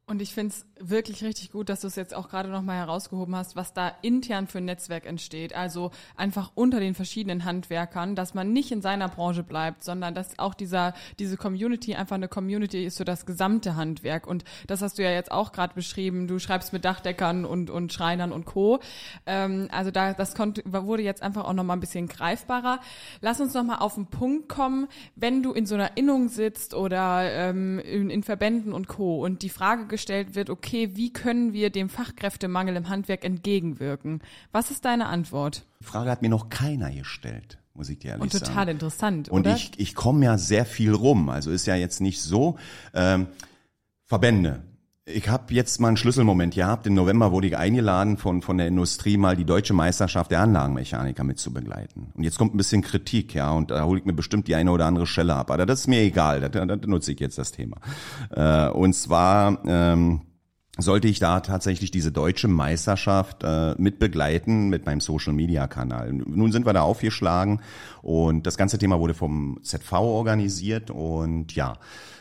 Und ich finde es wirklich richtig gut, dass du es jetzt auch gerade nochmal herausgehoben hast, was da intern für ein Netzwerk entsteht. Also einfach unter den verschiedenen Handwerkern, dass man nicht in seiner Branche bleibt, sondern dass auch dieser, diese Community einfach eine Community ist für das gesamte Handwerk. Und das hast du ja jetzt auch gerade beschrieben. Du schreibst mit Dachdeckern und, und Schreinern und Co. Ähm, also da, das konnte, wurde jetzt einfach auch nochmal ein bisschen greifbarer. Lass uns nochmal auf den Punkt kommen, wenn du in so einer Innung sitzt oder ähm, in, in Verbänden und Co. und die Frage gestellt wird, okay, okay, wie können wir dem Fachkräftemangel im Handwerk entgegenwirken? Was ist deine Antwort? Die Frage hat mir noch keiner gestellt muss ich dir ehrlich Und total sagen. interessant, Und oder? ich, ich komme ja sehr viel rum. Also ist ja jetzt nicht so. Ähm, Verbände. Ich habe jetzt mal einen Schlüsselmoment gehabt. Im November wurde ich eingeladen von, von der Industrie, mal die deutsche Meisterschaft der Anlagenmechaniker mitzubegleiten. Und jetzt kommt ein bisschen Kritik, ja, und da hole ich mir bestimmt die eine oder andere Schelle ab. Aber das ist mir egal, da, da, da nutze ich jetzt das Thema. Äh, und zwar ähm, sollte ich da tatsächlich diese deutsche Meisterschaft äh, mit begleiten mit meinem Social Media Kanal. Nun sind wir da aufgeschlagen und das ganze Thema wurde vom ZV organisiert und ja,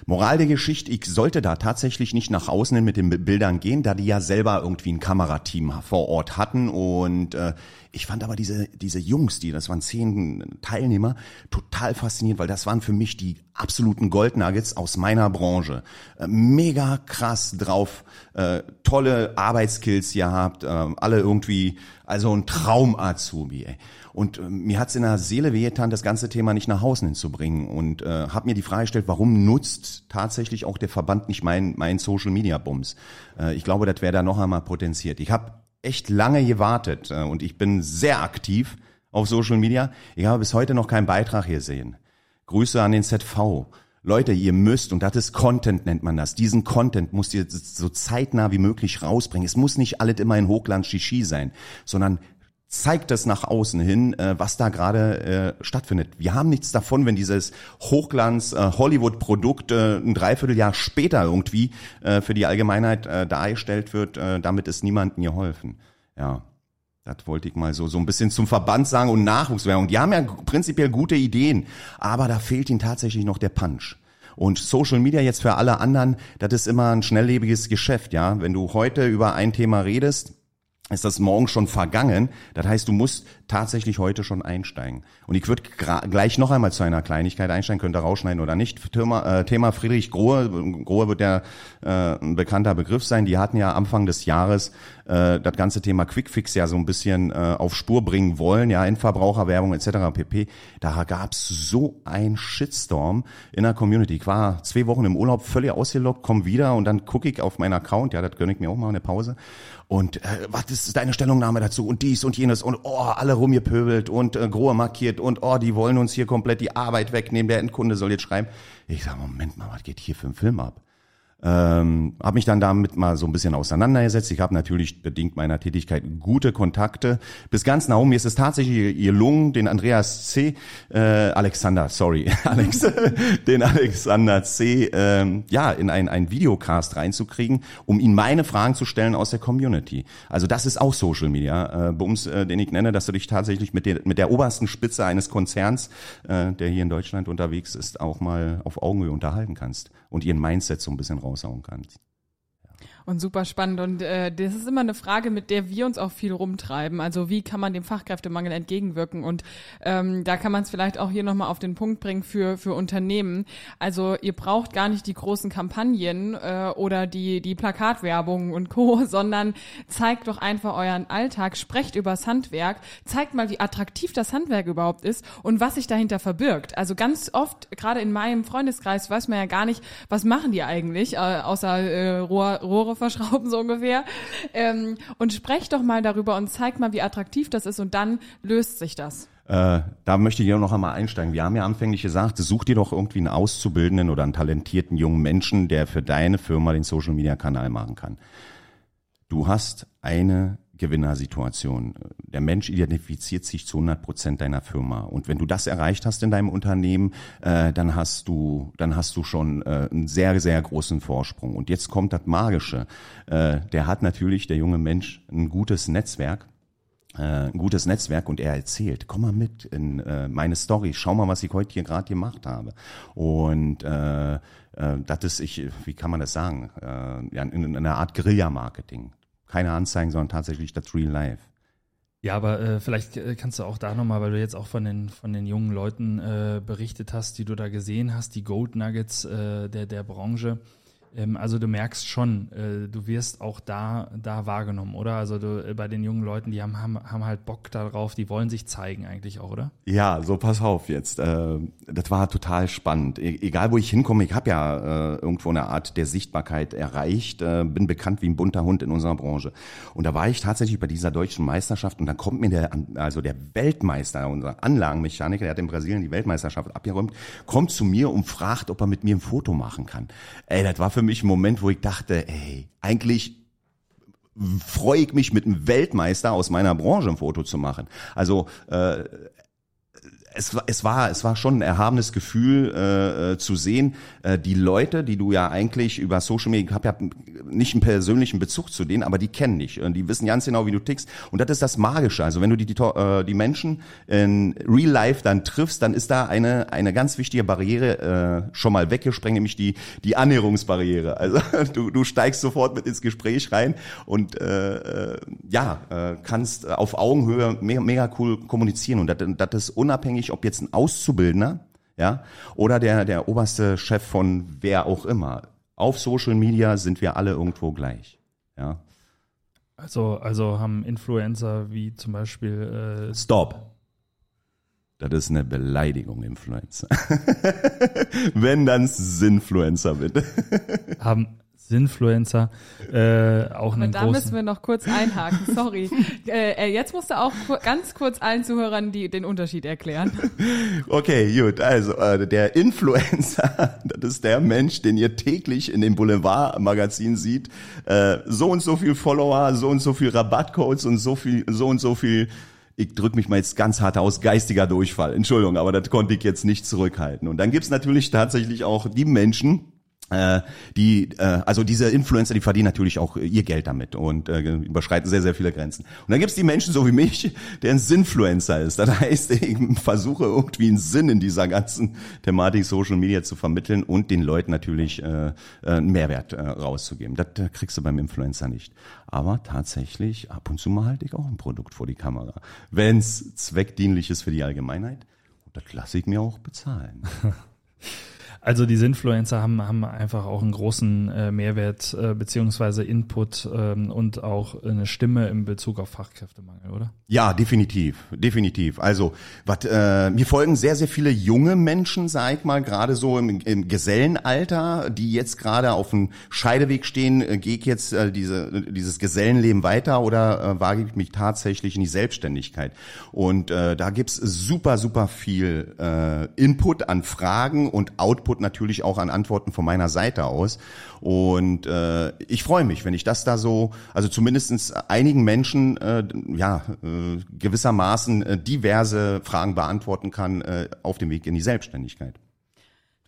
Moral der Geschichte, ich sollte da tatsächlich nicht nach außen hin mit den Bildern gehen, da die ja selber irgendwie ein Kamerateam vor Ort hatten und äh, ich fand aber diese, diese Jungs, die, das waren zehn Teilnehmer, total faszinierend, weil das waren für mich die absoluten Goldnuggets aus meiner Branche. Äh, mega krass drauf, äh, tolle Arbeitskills gehabt, äh, alle irgendwie, also ein Traum-Azubi. Ey. Und äh, mir hat's in der Seele wehgetan, das ganze Thema nicht nach Hause hinzubringen. Und äh, habe mir die Frage gestellt, warum nutzt tatsächlich auch der Verband nicht mein, mein Social-Media-Bums? Äh, ich glaube, das wäre da noch einmal potenziert. Ich habe echt lange gewartet äh, und ich bin sehr aktiv auf Social Media. Ich habe bis heute noch keinen Beitrag gesehen. Grüße an den ZV. Leute, ihr müsst, und das ist Content nennt man das, diesen Content müsst ihr so zeitnah wie möglich rausbringen. Es muss nicht alles immer in Hochland Shishi sein, sondern zeigt es nach außen hin, äh, was da gerade äh, stattfindet. Wir haben nichts davon, wenn dieses Hochglanz äh, ein Dreivierteljahr später irgendwie für die Allgemeinheit dargestellt wird. Damit ist niemandem geholfen. Ja. Das wollte ich mal so, so ein bisschen zum Verband sagen und Nachwuchswerbung. Die haben ja prinzipiell gute Ideen, aber da fehlt ihnen tatsächlich noch der Punch. Und Social Media jetzt für alle anderen, das ist immer ein schnelllebiges Geschäft, ja. Wenn du heute über ein Thema redest, ist das morgen schon vergangen. Das heißt, du musst tatsächlich heute schon einsteigen. Und ich würde gleich noch einmal zu einer Kleinigkeit einsteigen, könnt ihr rausschneiden oder nicht. Thema, äh, Thema Friedrich Grohe. Grohe wird ja äh, ein bekannter Begriff sein. Die hatten ja Anfang des Jahres äh, das ganze Thema Quickfix ja so ein bisschen äh, auf Spur bringen wollen, ja, Endverbraucherwerbung etc. pp. Da gab's so ein Shitstorm in der Community. Ich war zwei Wochen im Urlaub völlig ausgelockt, komm wieder und dann gucke ich auf meinen Account, ja, das gönne ich mir auch mal eine Pause. Und äh, was ist deine Stellungnahme dazu und dies und jenes und oh, alle rumgepöbelt und äh, Grohe markiert und oh, die wollen uns hier komplett die Arbeit wegnehmen, der Endkunde soll jetzt schreiben. Ich sage, Moment mal, was geht hier für ein Film ab? Ähm, habe mich dann damit mal so ein bisschen auseinandergesetzt. Ich habe natürlich bedingt meiner Tätigkeit gute Kontakte. Bis ganz nach oben. Mir ist es tatsächlich gelungen, den Andreas C., äh, Alexander, sorry, (laughs) Alex, (laughs) den Alexander C., ähm, ja, in ein, ein Videocast reinzukriegen, um ihn meine Fragen zu stellen aus der Community. Also das ist auch Social Media, äh, Bums, äh, den ich nenne, dass du dich tatsächlich mit der, mit der obersten Spitze eines Konzerns, äh, der hier in Deutschland unterwegs ist, auch mal auf Augenhöhe unterhalten kannst und ihren Mindset so ein bisschen raushauen kannst. Und super spannend. Und äh, das ist immer eine Frage, mit der wir uns auch viel rumtreiben. Also wie kann man dem Fachkräftemangel entgegenwirken? Und ähm, da kann man es vielleicht auch hier nochmal auf den Punkt bringen für, für Unternehmen. Also ihr braucht gar nicht die großen Kampagnen äh, oder die, die Plakatwerbung und Co., (laughs) sondern zeigt doch einfach euren Alltag, sprecht übers Handwerk, zeigt mal, wie attraktiv das Handwerk überhaupt ist und was sich dahinter verbirgt. Also ganz oft, gerade in meinem Freundeskreis, weiß man ja gar nicht, was machen die eigentlich, äh, außer äh, Rohr, Rohre verschrauben, (laughs) so ungefähr. Ähm, und sprecht doch mal darüber und zeigt mal, wie attraktiv das ist und dann löst sich das. Äh, da möchte ich ja noch einmal einsteigen. Wir haben ja anfänglich gesagt, such dir doch irgendwie einen Auszubildenden oder einen talentierten jungen Menschen, der für deine Firma den Social Media Kanal machen kann. Du hast eine Gewinnersituation. Der Mensch identifiziert sich zu 100 Prozent deiner Firma. Und wenn du das erreicht hast in deinem Unternehmen, äh, dann hast du, dann hast du schon äh, einen sehr, sehr großen Vorsprung. Und jetzt kommt das Magische. Äh, der hat natürlich, der junge Mensch, ein gutes Netzwerk äh, ein gutes Netzwerk und er erzählt, komm mal mit in äh, meine Story, schau mal, was ich heute hier gerade gemacht habe. Und äh, äh, das ist, ich, wie kann man das sagen, äh, ja, in, in einer Art Guerilla-Marketing keine Anzeigen, sondern tatsächlich das Real Life. Ja, aber äh, vielleicht äh, kannst du auch da nochmal, weil du jetzt auch von den, von den jungen Leuten äh, berichtet hast, die du da gesehen hast, die Gold Nuggets äh, der, der Branche. Ähm, also du merkst schon, äh, du wirst auch da, da wahrgenommen, oder? Also du, äh, bei den jungen Leuten, die haben, haben, haben halt Bock darauf, die wollen sich zeigen eigentlich auch, oder? Ja, so pass auf jetzt. Äh, das war total spannend. E egal wo ich hinkomme, ich habe ja äh, irgendwo eine Art der Sichtbarkeit erreicht, äh, bin bekannt wie ein bunter Hund in unserer Branche. Und da war ich tatsächlich bei dieser deutschen Meisterschaft und dann kommt mir der, also der Weltmeister, unser Anlagenmechaniker, der hat in Brasilien die Weltmeisterschaft abgeräumt, kommt zu mir und fragt, ob er mit mir ein Foto machen kann. Ey, das war für mich ein Moment, wo ich dachte, ey, eigentlich freue ich mich mit einem Weltmeister aus meiner Branche ein Foto zu machen. Also äh, es, es war es war schon ein erhabenes Gefühl äh, äh, zu sehen, äh, die Leute, die du ja eigentlich über Social Media, ich habe ja nicht einen persönlichen Bezug zu denen, aber die kennen dich und die wissen ganz genau, wie du tickst und das ist das Magische. Also wenn du die die, äh, die Menschen in Real Life dann triffst, dann ist da eine eine ganz wichtige Barriere äh, schon mal weggesprengt, nämlich die die Annäherungsbarriere. Also (laughs) du du steigst sofort mit ins Gespräch rein und äh, äh ja äh, kannst auf Augenhöhe mega, mega cool kommunizieren und das, das ist unabhängig unabhängig, ob jetzt ein Auszubildender, ja, oder der, der oberste Chef von wer auch immer. Auf Social Media sind wir alle irgendwo gleich, ja. Also, also haben Influencer wie zum Beispiel äh Stop. Das ist eine Beleidigung, Influencer. (laughs) Wenn dann Sinfluencer bitte. haben Sinfluencer äh, auch Aber einen da großen müssen wir noch kurz einhaken, sorry. (laughs) Äh, äh, jetzt musst du auch ganz kurz allen Zuhörern die, den Unterschied erklären. Okay, gut, also äh, der Influencer, (laughs) das ist der Mensch, den ihr täglich in dem Boulevard-Magazin sieht, äh, so und so viel Follower, so und so viel Rabattcodes und so viel, so und so viel ich drücke mich mal jetzt ganz hart aus, geistiger Durchfall. Entschuldigung, aber das konnte ich jetzt nicht zurückhalten. Und dann gibt's natürlich tatsächlich auch die Menschen, die, äh, also diese Influencer, die verdienen natürlich auch ihr Geld damit und äh, überschreiten sehr, sehr viele Grenzen. Und dann gibt's die Menschen so wie mich, der ein Sinfluencer ist. Das heißt, (laughs) ich versuche irgendwie einen Sinn in dieser ganzen Thematik Social Media zu vermitteln und den Leuten natürlich äh, äh einen Mehrwert äh, rauszugeben. Das äh, kriegst du beim Influencer nicht. Aber tatsächlich, ab und zu mal halte ich auch ein Produkt vor die Kamera. Wenn's zweckdienlich ist für die Allgemeinheit, das lasse ich mir auch bezahlen. (laughs) Also diese Influencer haben, haben einfach auch einen großen äh, Mehrwert äh, beziehungsweise Input ähm, und auch eine Stimme in Bezug auf Fachkräftemangel, oder? Ja, definitiv, definitiv. Also, wat, äh, mir folgen sehr, sehr viele junge Menschen, sag ich mal, gerade so im, im Gesellenalter, die jetzt gerade auf dem Scheideweg stehen, äh, gehe ich jetzt äh, diese, dieses Gesellenleben weiter oder äh, wage ich mich tatsächlich in die Selbstständigkeit? Und äh, da gibt's super, super viel äh, Input an Fragen und Output natürlich auch an Antworten von meiner Seite aus. Und äh, ich freue mich, wenn ich das da so, also zumindestens einigen Menschen äh, ja äh, gewissermaßen äh, diverse Fragen beantworten kann äh, auf dem Weg in die Selbstständigkeit.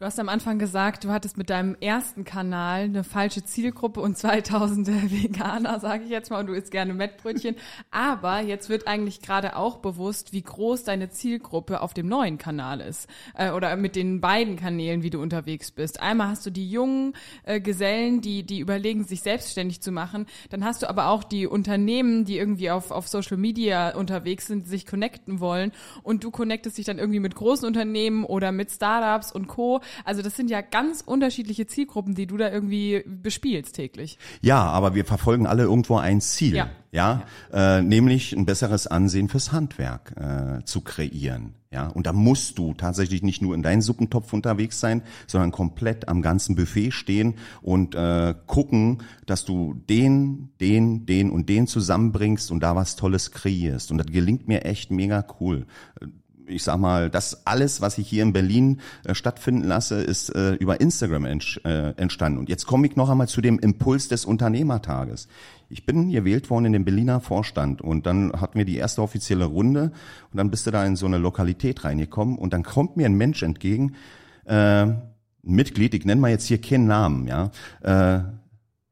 Du hast am Anfang gesagt, du hattest mit deinem ersten Kanal eine falsche Zielgruppe und 2000 (laughs) Veganer, sage ich jetzt mal, und du isst gerne Mettbrötchen. Aber jetzt wird eigentlich gerade auch bewusst, wie groß deine Zielgruppe auf dem neuen Kanal ist. Äh, oder mit den beiden Kanälen, wie du unterwegs bist. Einmal hast du die jungen äh, Gesellen, die, die überlegen, sich selbstständig zu machen. Dann hast du aber auch die Unternehmen, die irgendwie auf, auf Social Media unterwegs sind, sich connecten wollen. Und du connectest dich dann irgendwie mit großen Unternehmen oder mit Startups und Co also das sind ja ganz unterschiedliche Zielgruppen, die du da irgendwie bespielst täglich. Ja, aber wir verfolgen alle irgendwo ein Ziel. Ja. Ja, ja. Äh, nämlich ein besseres Ansehen fürs Handwerk äh, zu kreieren. Ja, und da musst du tatsächlich nicht nur in deinem Suppentopf unterwegs sein, sondern komplett am ganzen Buffet stehen und äh, gucken, dass du den, den, den und den zusammenbringst und da was Tolles kreierst. Und das gelingt mir echt mega cool ich sag mal, das alles, was ich hier in Berlin äh, stattfinden lasse, ist äh, über Instagram ent, äh, entstanden. Und jetzt komme ich noch einmal zu dem Impuls des Unternehmertages. Ich bin gewählt worden in den Berliner Vorstand und dann hatten wir die erste offizielle Runde und dann bist du da in so eine Lokalität reingekommen und dann kommt mir ein Mensch entgegen, äh, Mitglied, ich nenne mal jetzt hier keinen Namen, ja, äh,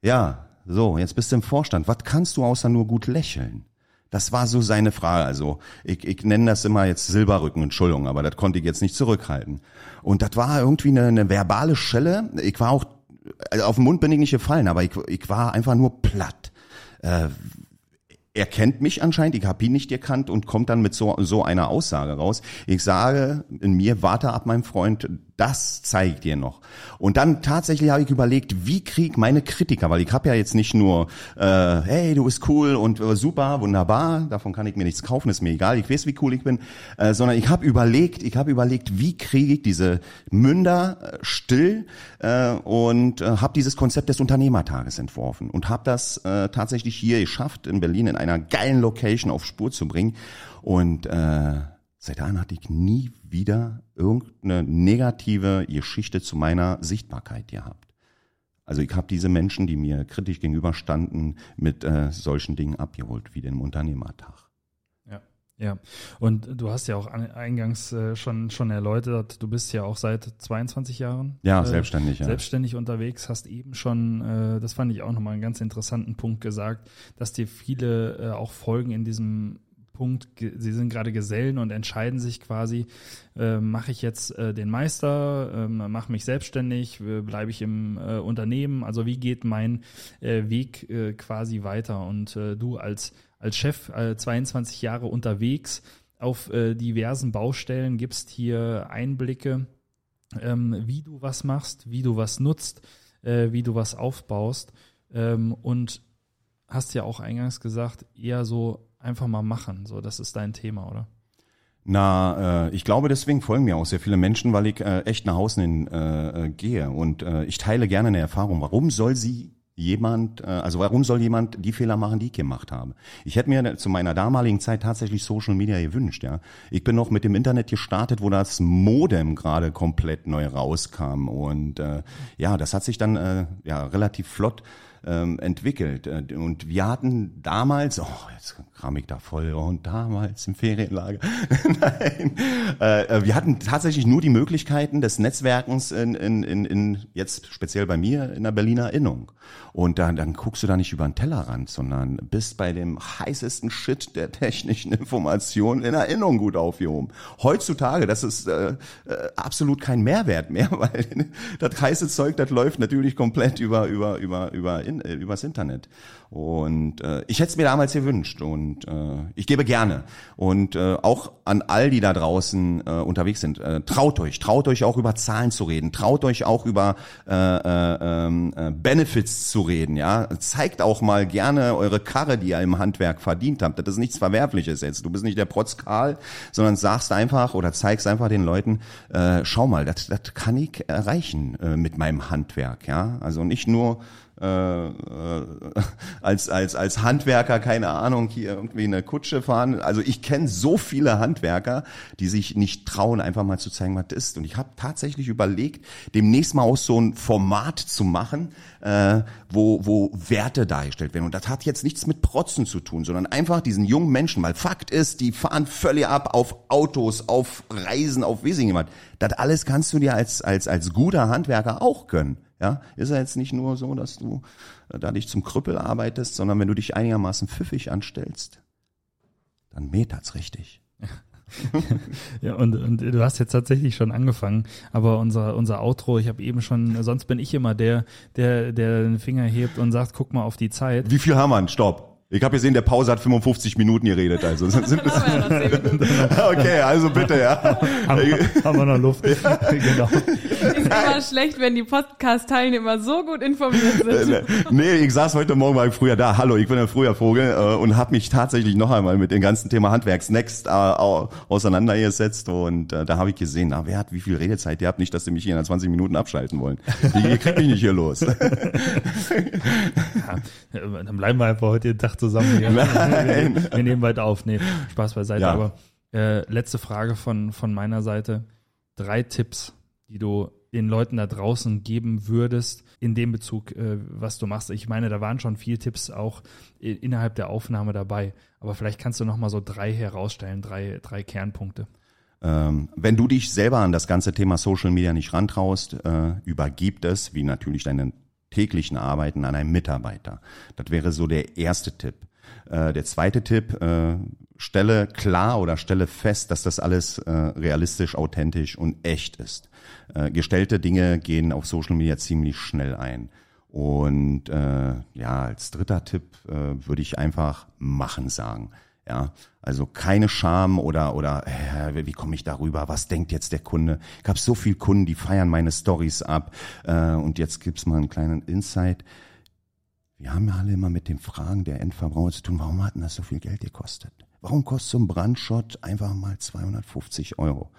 ja, so, jetzt bist du im Vorstand. Was kannst du außer nur gut lächeln? Das war so seine Frage. Also ich, ich nenne das immer jetzt Silberrücken, Entschuldigung, aber das konnte ich jetzt nicht zurückhalten. Und das war irgendwie eine, eine verbale Schelle. Ich war auch, also auf den Mund bin ich nicht gefallen, aber ich, ich war einfach nur platt. Äh, er kennt mich anscheinend, ich habe ihn nicht erkannt und kommt dann mit so, so einer Aussage raus. Ich sage in mir, warte ab, mein Freund, das zeigt dir noch. Und dann tatsächlich habe ich überlegt, wie krieg meine Kritiker, weil ich habe ja jetzt nicht nur, äh, hey, du bist cool und äh, super, wunderbar, davon kann ich mir nichts kaufen, ist mir egal, ich weiß, wie cool ich bin, äh, sondern ich habe überlegt, ich habe überlegt, wie kriege ich diese Münder äh, still äh, und äh, habe dieses Konzept des Unternehmertages entworfen und habe das äh, tatsächlich hier geschafft, in Berlin in einer geilen Location auf Spur zu bringen und äh, Seitdem hatte ich nie wieder irgendeine negative Geschichte zu meiner Sichtbarkeit gehabt. Also ich habe diese Menschen, die mir kritisch gegenüberstanden, mit äh, solchen Dingen abgeholt, wie dem Unternehmertag. Ja, ja. Und du hast ja auch eingangs äh, schon, schon erläutert, du bist ja auch seit 22 Jahren. Ja, äh, selbstständig. Ja. Selbstständig unterwegs, hast eben schon, äh, das fand ich auch nochmal einen ganz interessanten Punkt gesagt, dass dir viele äh, auch folgen in diesem Punkt, sie sind gerade Gesellen und entscheiden sich quasi, äh, mache ich jetzt äh, den Meister, äh, mache mich selbstständig, bleibe ich im äh, Unternehmen, also wie geht mein äh, Weg äh, quasi weiter? Und du als, als Chef äh, 22 Jahre unterwegs auf diversen Baustellen gibst hier Einblicke, ähm, wie du was machst, wie du was nutzt, wie du was aufbaust ähm, und hast ja auch eingangs gesagt, eher so einfach mal machen. So, das ist dein Thema, oder? Na, äh, ich glaube, deswegen folgen mir auch sehr viele Menschen, weil ich äh, echt nach außen hin äh, äh, gehe und äh, ich teile gerne eine Erfahrung. Warum soll sie jemand, äh, also warum soll jemand die Fehler machen, die ich gemacht habe? Ich hätte mir zu meiner damaligen Zeit tatsächlich Social Media gewünscht, ja. Ich bin noch mit dem Internet gestartet, wo das Modem gerade komplett neu rauskam und äh, ja, das hat sich dann äh, ja relativ flott ähm, entwickelt. Äh, und wir hatten damals, oh, jetzt kram ich da voll, und damals im Ferienlager. (laughs) Nein, äh, äh, wir hatten tatsächlich nur die Möglichkeiten des Netzwerkens in, in, in, in jetzt speziell bei mir in der Berliner Innung. Und dann, dann guckst du da nicht über den Tellerrand, sondern bist bei dem heißesten Shit der technischen Information in Erinnerung gut aufgehoben. Heutzutage, das ist äh, äh, absolut kein Mehrwert mehr, (laughs) weil das heiße Zeug, das läuft natürlich komplett über über über über äh, übers Internet. Und äh, ich hätte es mir damals gewünscht und äh, ich gebe gerne. Und äh, auch an all die da draußen äh, unterwegs sind, äh, traut euch, traut euch auch über Zahlen zu reden, traut euch auch über äh, äh, ähm, äh, Benefits zu reden. Ja, zeigt auch mal gerne eure Karre, die ihr im Handwerk verdient habt. Das ist nichts Verwerfliches jetzt. Du bist nicht der Protz Karl, sondern sagst einfach oder zeigst einfach den Leuten, äh, schau mal, das, das kann ich erreichen äh, mit meinem Handwerk. Ja, also nicht nur äh, äh, als, als, als Handwerker, keine Ahnung, hier irgendwie eine Kutsche fahren. Also ich kenne so viele Handwerker, die sich nicht trauen, einfach mal zu zeigen, was das ist. Und ich habe tatsächlich überlegt, demnächst mal auch so ein Format zu machen, äh, wo, wo Werte dargestellt werden. Und das hat jetzt nichts mit Protzen zu tun, sondern einfach diesen jungen Menschen, weil Fakt ist, die fahren völlig ab auf Autos, auf Reisen, auf Wesing jemand. Das alles kannst du dir als, als, als guter Handwerker auch gönnen. Ja, ist ja jetzt nicht nur so, dass du äh, da dich zum Krüppel arbeitest, sondern wenn du dich einigermaßen pfiffig anstellst, dann metert's richtig. (laughs) ja, und, und du hast jetzt tatsächlich schon angefangen, aber unser, unser Outro, ich habe eben schon, sonst bin ich immer der, der, der den Finger hebt und sagt, guck mal auf die Zeit. Wie viel haben wir? Stopp. Ich habe gesehen, der Pause hat 55 Minuten geredet, also (laughs) sind es (laughs) Okay, also bitte, ja. haben, haben wir noch Luft. Ja. (laughs) genau. Ist immer schlecht, wenn die Podcast-Teilnehmer so gut informiert sind. Äh, nee, ich saß heute Morgen mal früher da. Hallo, ich bin der früher Vogel äh, und habe mich tatsächlich noch einmal mit dem ganzen Thema Handwerksnext äh, auseinandergesetzt und äh, da habe ich gesehen, na, wer hat wie viel Redezeit ihr habt, nicht, dass sie mich hier in 20 Minuten abschalten wollen. Ihr kriegt mich nicht hier los. ja, dann bleiben wir einfach heute den Tag zusammen hier. (laughs) Nein. Wir, nehmen weiter auf. Nee, Spaß beiseite. Ja. Aber äh, letzte Frage von, von meiner Seite. Drei Tipps, die du den Leuten da draußen geben würdest in dem Bezug, äh, was du machst. Ich meine, da waren schon vier Tipps auch innerhalb der Aufnahme dabei. Aber vielleicht kannst du noch mal so drei herausstellen, drei, drei Kernpunkte. Ähm, wenn du dich selber an das ganze Thema Social Media nicht rantraust, äh, übergib es, wie natürlich deine täglichen Arbeiten an einem Mitarbeiter. Das wäre so der erste Tipp. Äh, der zweite Tipp, äh, stelle klar oder stelle fest, dass das alles äh, realistisch, authentisch und echt ist. Gestellte Dinge gehen auf Social Media ziemlich schnell ein. Und ja, als dritter Tipp würde ich einfach machen sagen. Ja, also keine Scham oder oder äh, wie komme ich darüber? Was denkt jetzt der Kunde? Ich habe so viele Kunden, die feiern meine Stories ab. Äh, und jetzt gibt's mal einen kleinen Insight. Wir haben ja alle immer mit den Fragen der Endverbraucher zu tun. Warum hat denn das so viel Geld gekostet? Warum kostet so ein Brandschott einfach mal 250 Euro?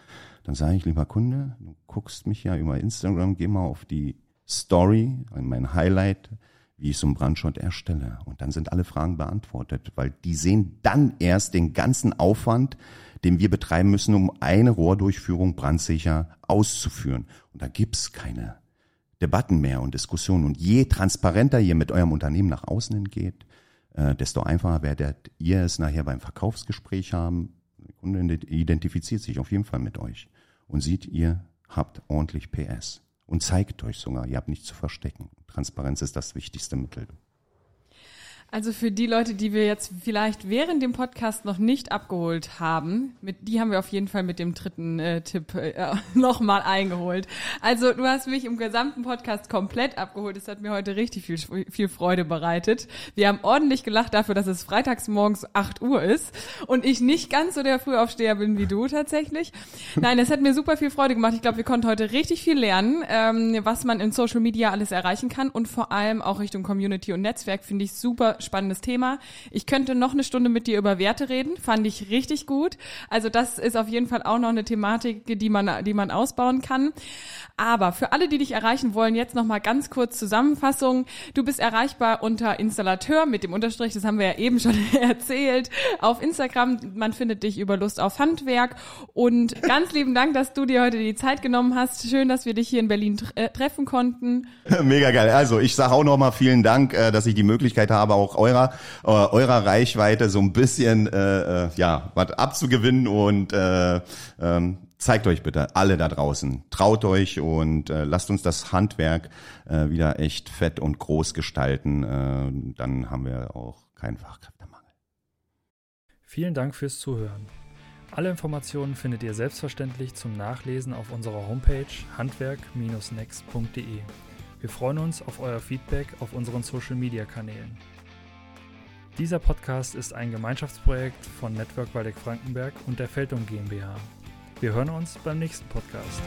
Dann sage ich, lieber Kunde, du guckst mich ja über Instagram, geh mal auf die Story, mein Highlight, wie ich so einen Brandschott erstelle. Und dann sind alle Fragen beantwortet, weil die sehen dann erst den ganzen Aufwand, den wir betreiben müssen, um eine Rohrdurchführung brandsicher auszuführen. Und da gibt's keine Debatten mehr und Diskussionen. Und je transparenter ihr mit eurem Unternehmen nach außen hingeht, äh, desto einfacher werdet ihr es nachher beim Verkaufsgespräch haben. Der Kunde identifiziert sich auf jeden Fall mit euch und sieht, ihr habt ordentlich PS und zeigt euch sogar, ihr habt nichts zu verstecken. Transparenz ist das wichtigste Mittel. Also für die Leute, die wir jetzt vielleicht während dem Podcast noch nicht abgeholt haben, mit, die haben wir auf jeden Fall mit dem dritten äh, Tipp äh, (laughs) nochmal eingeholt. Also du hast mich im gesamten Podcast komplett abgeholt. Es hat mir heute richtig viel, viel Freude bereitet. Wir haben ordentlich gelacht dafür, dass es freitags morgens 8 Uhr ist und ich nicht ganz so der Frühaufsteher bin wie du tatsächlich. Nein, es hat mir super viel Freude gemacht. Ich glaube, wir konnten heute richtig viel lernen, ähm, was man in Social Media alles erreichen kann und vor allem auch Richtung Community und Netzwerk finde ich super spannendes Thema. Ich könnte noch eine Stunde mit dir über Werte reden, fand ich richtig gut. Also das ist auf jeden Fall auch noch eine Thematik, die man, die man ausbauen kann. Aber für alle, die dich erreichen wollen, jetzt noch mal ganz kurz Zusammenfassung. Du bist erreichbar unter Installateur mit dem Unterstrich, das haben wir ja eben schon (laughs) erzählt, auf Instagram. Man findet dich über Lust auf Handwerk. Und ganz lieben Dank, dass du dir heute die Zeit genommen hast. Schön, dass wir dich hier in Berlin äh, treffen konnten. (laughs) Mega geil. Also ich sage auch noch mal vielen Dank, äh, dass ich die Möglichkeit habe, auch eurer äh, eurer Reichweite so ein bisschen äh, äh, ja was abzugewinnen und äh, ähm, zeigt euch bitte alle da draußen, traut euch und äh, lasst uns das Handwerk äh, wieder echt fett und groß gestalten. Äh, dann haben wir auch keinen Fachkräftemangel. Vielen Dank fürs Zuhören. Alle Informationen findet ihr selbstverständlich zum Nachlesen auf unserer Homepage handwerk-next.de. Wir freuen uns auf euer Feedback auf unseren Social-Media-Kanälen. Dieser Podcast ist ein Gemeinschaftsprojekt von Network Waldeck Frankenberg und der Feldung GmbH. Wir hören uns beim nächsten Podcast.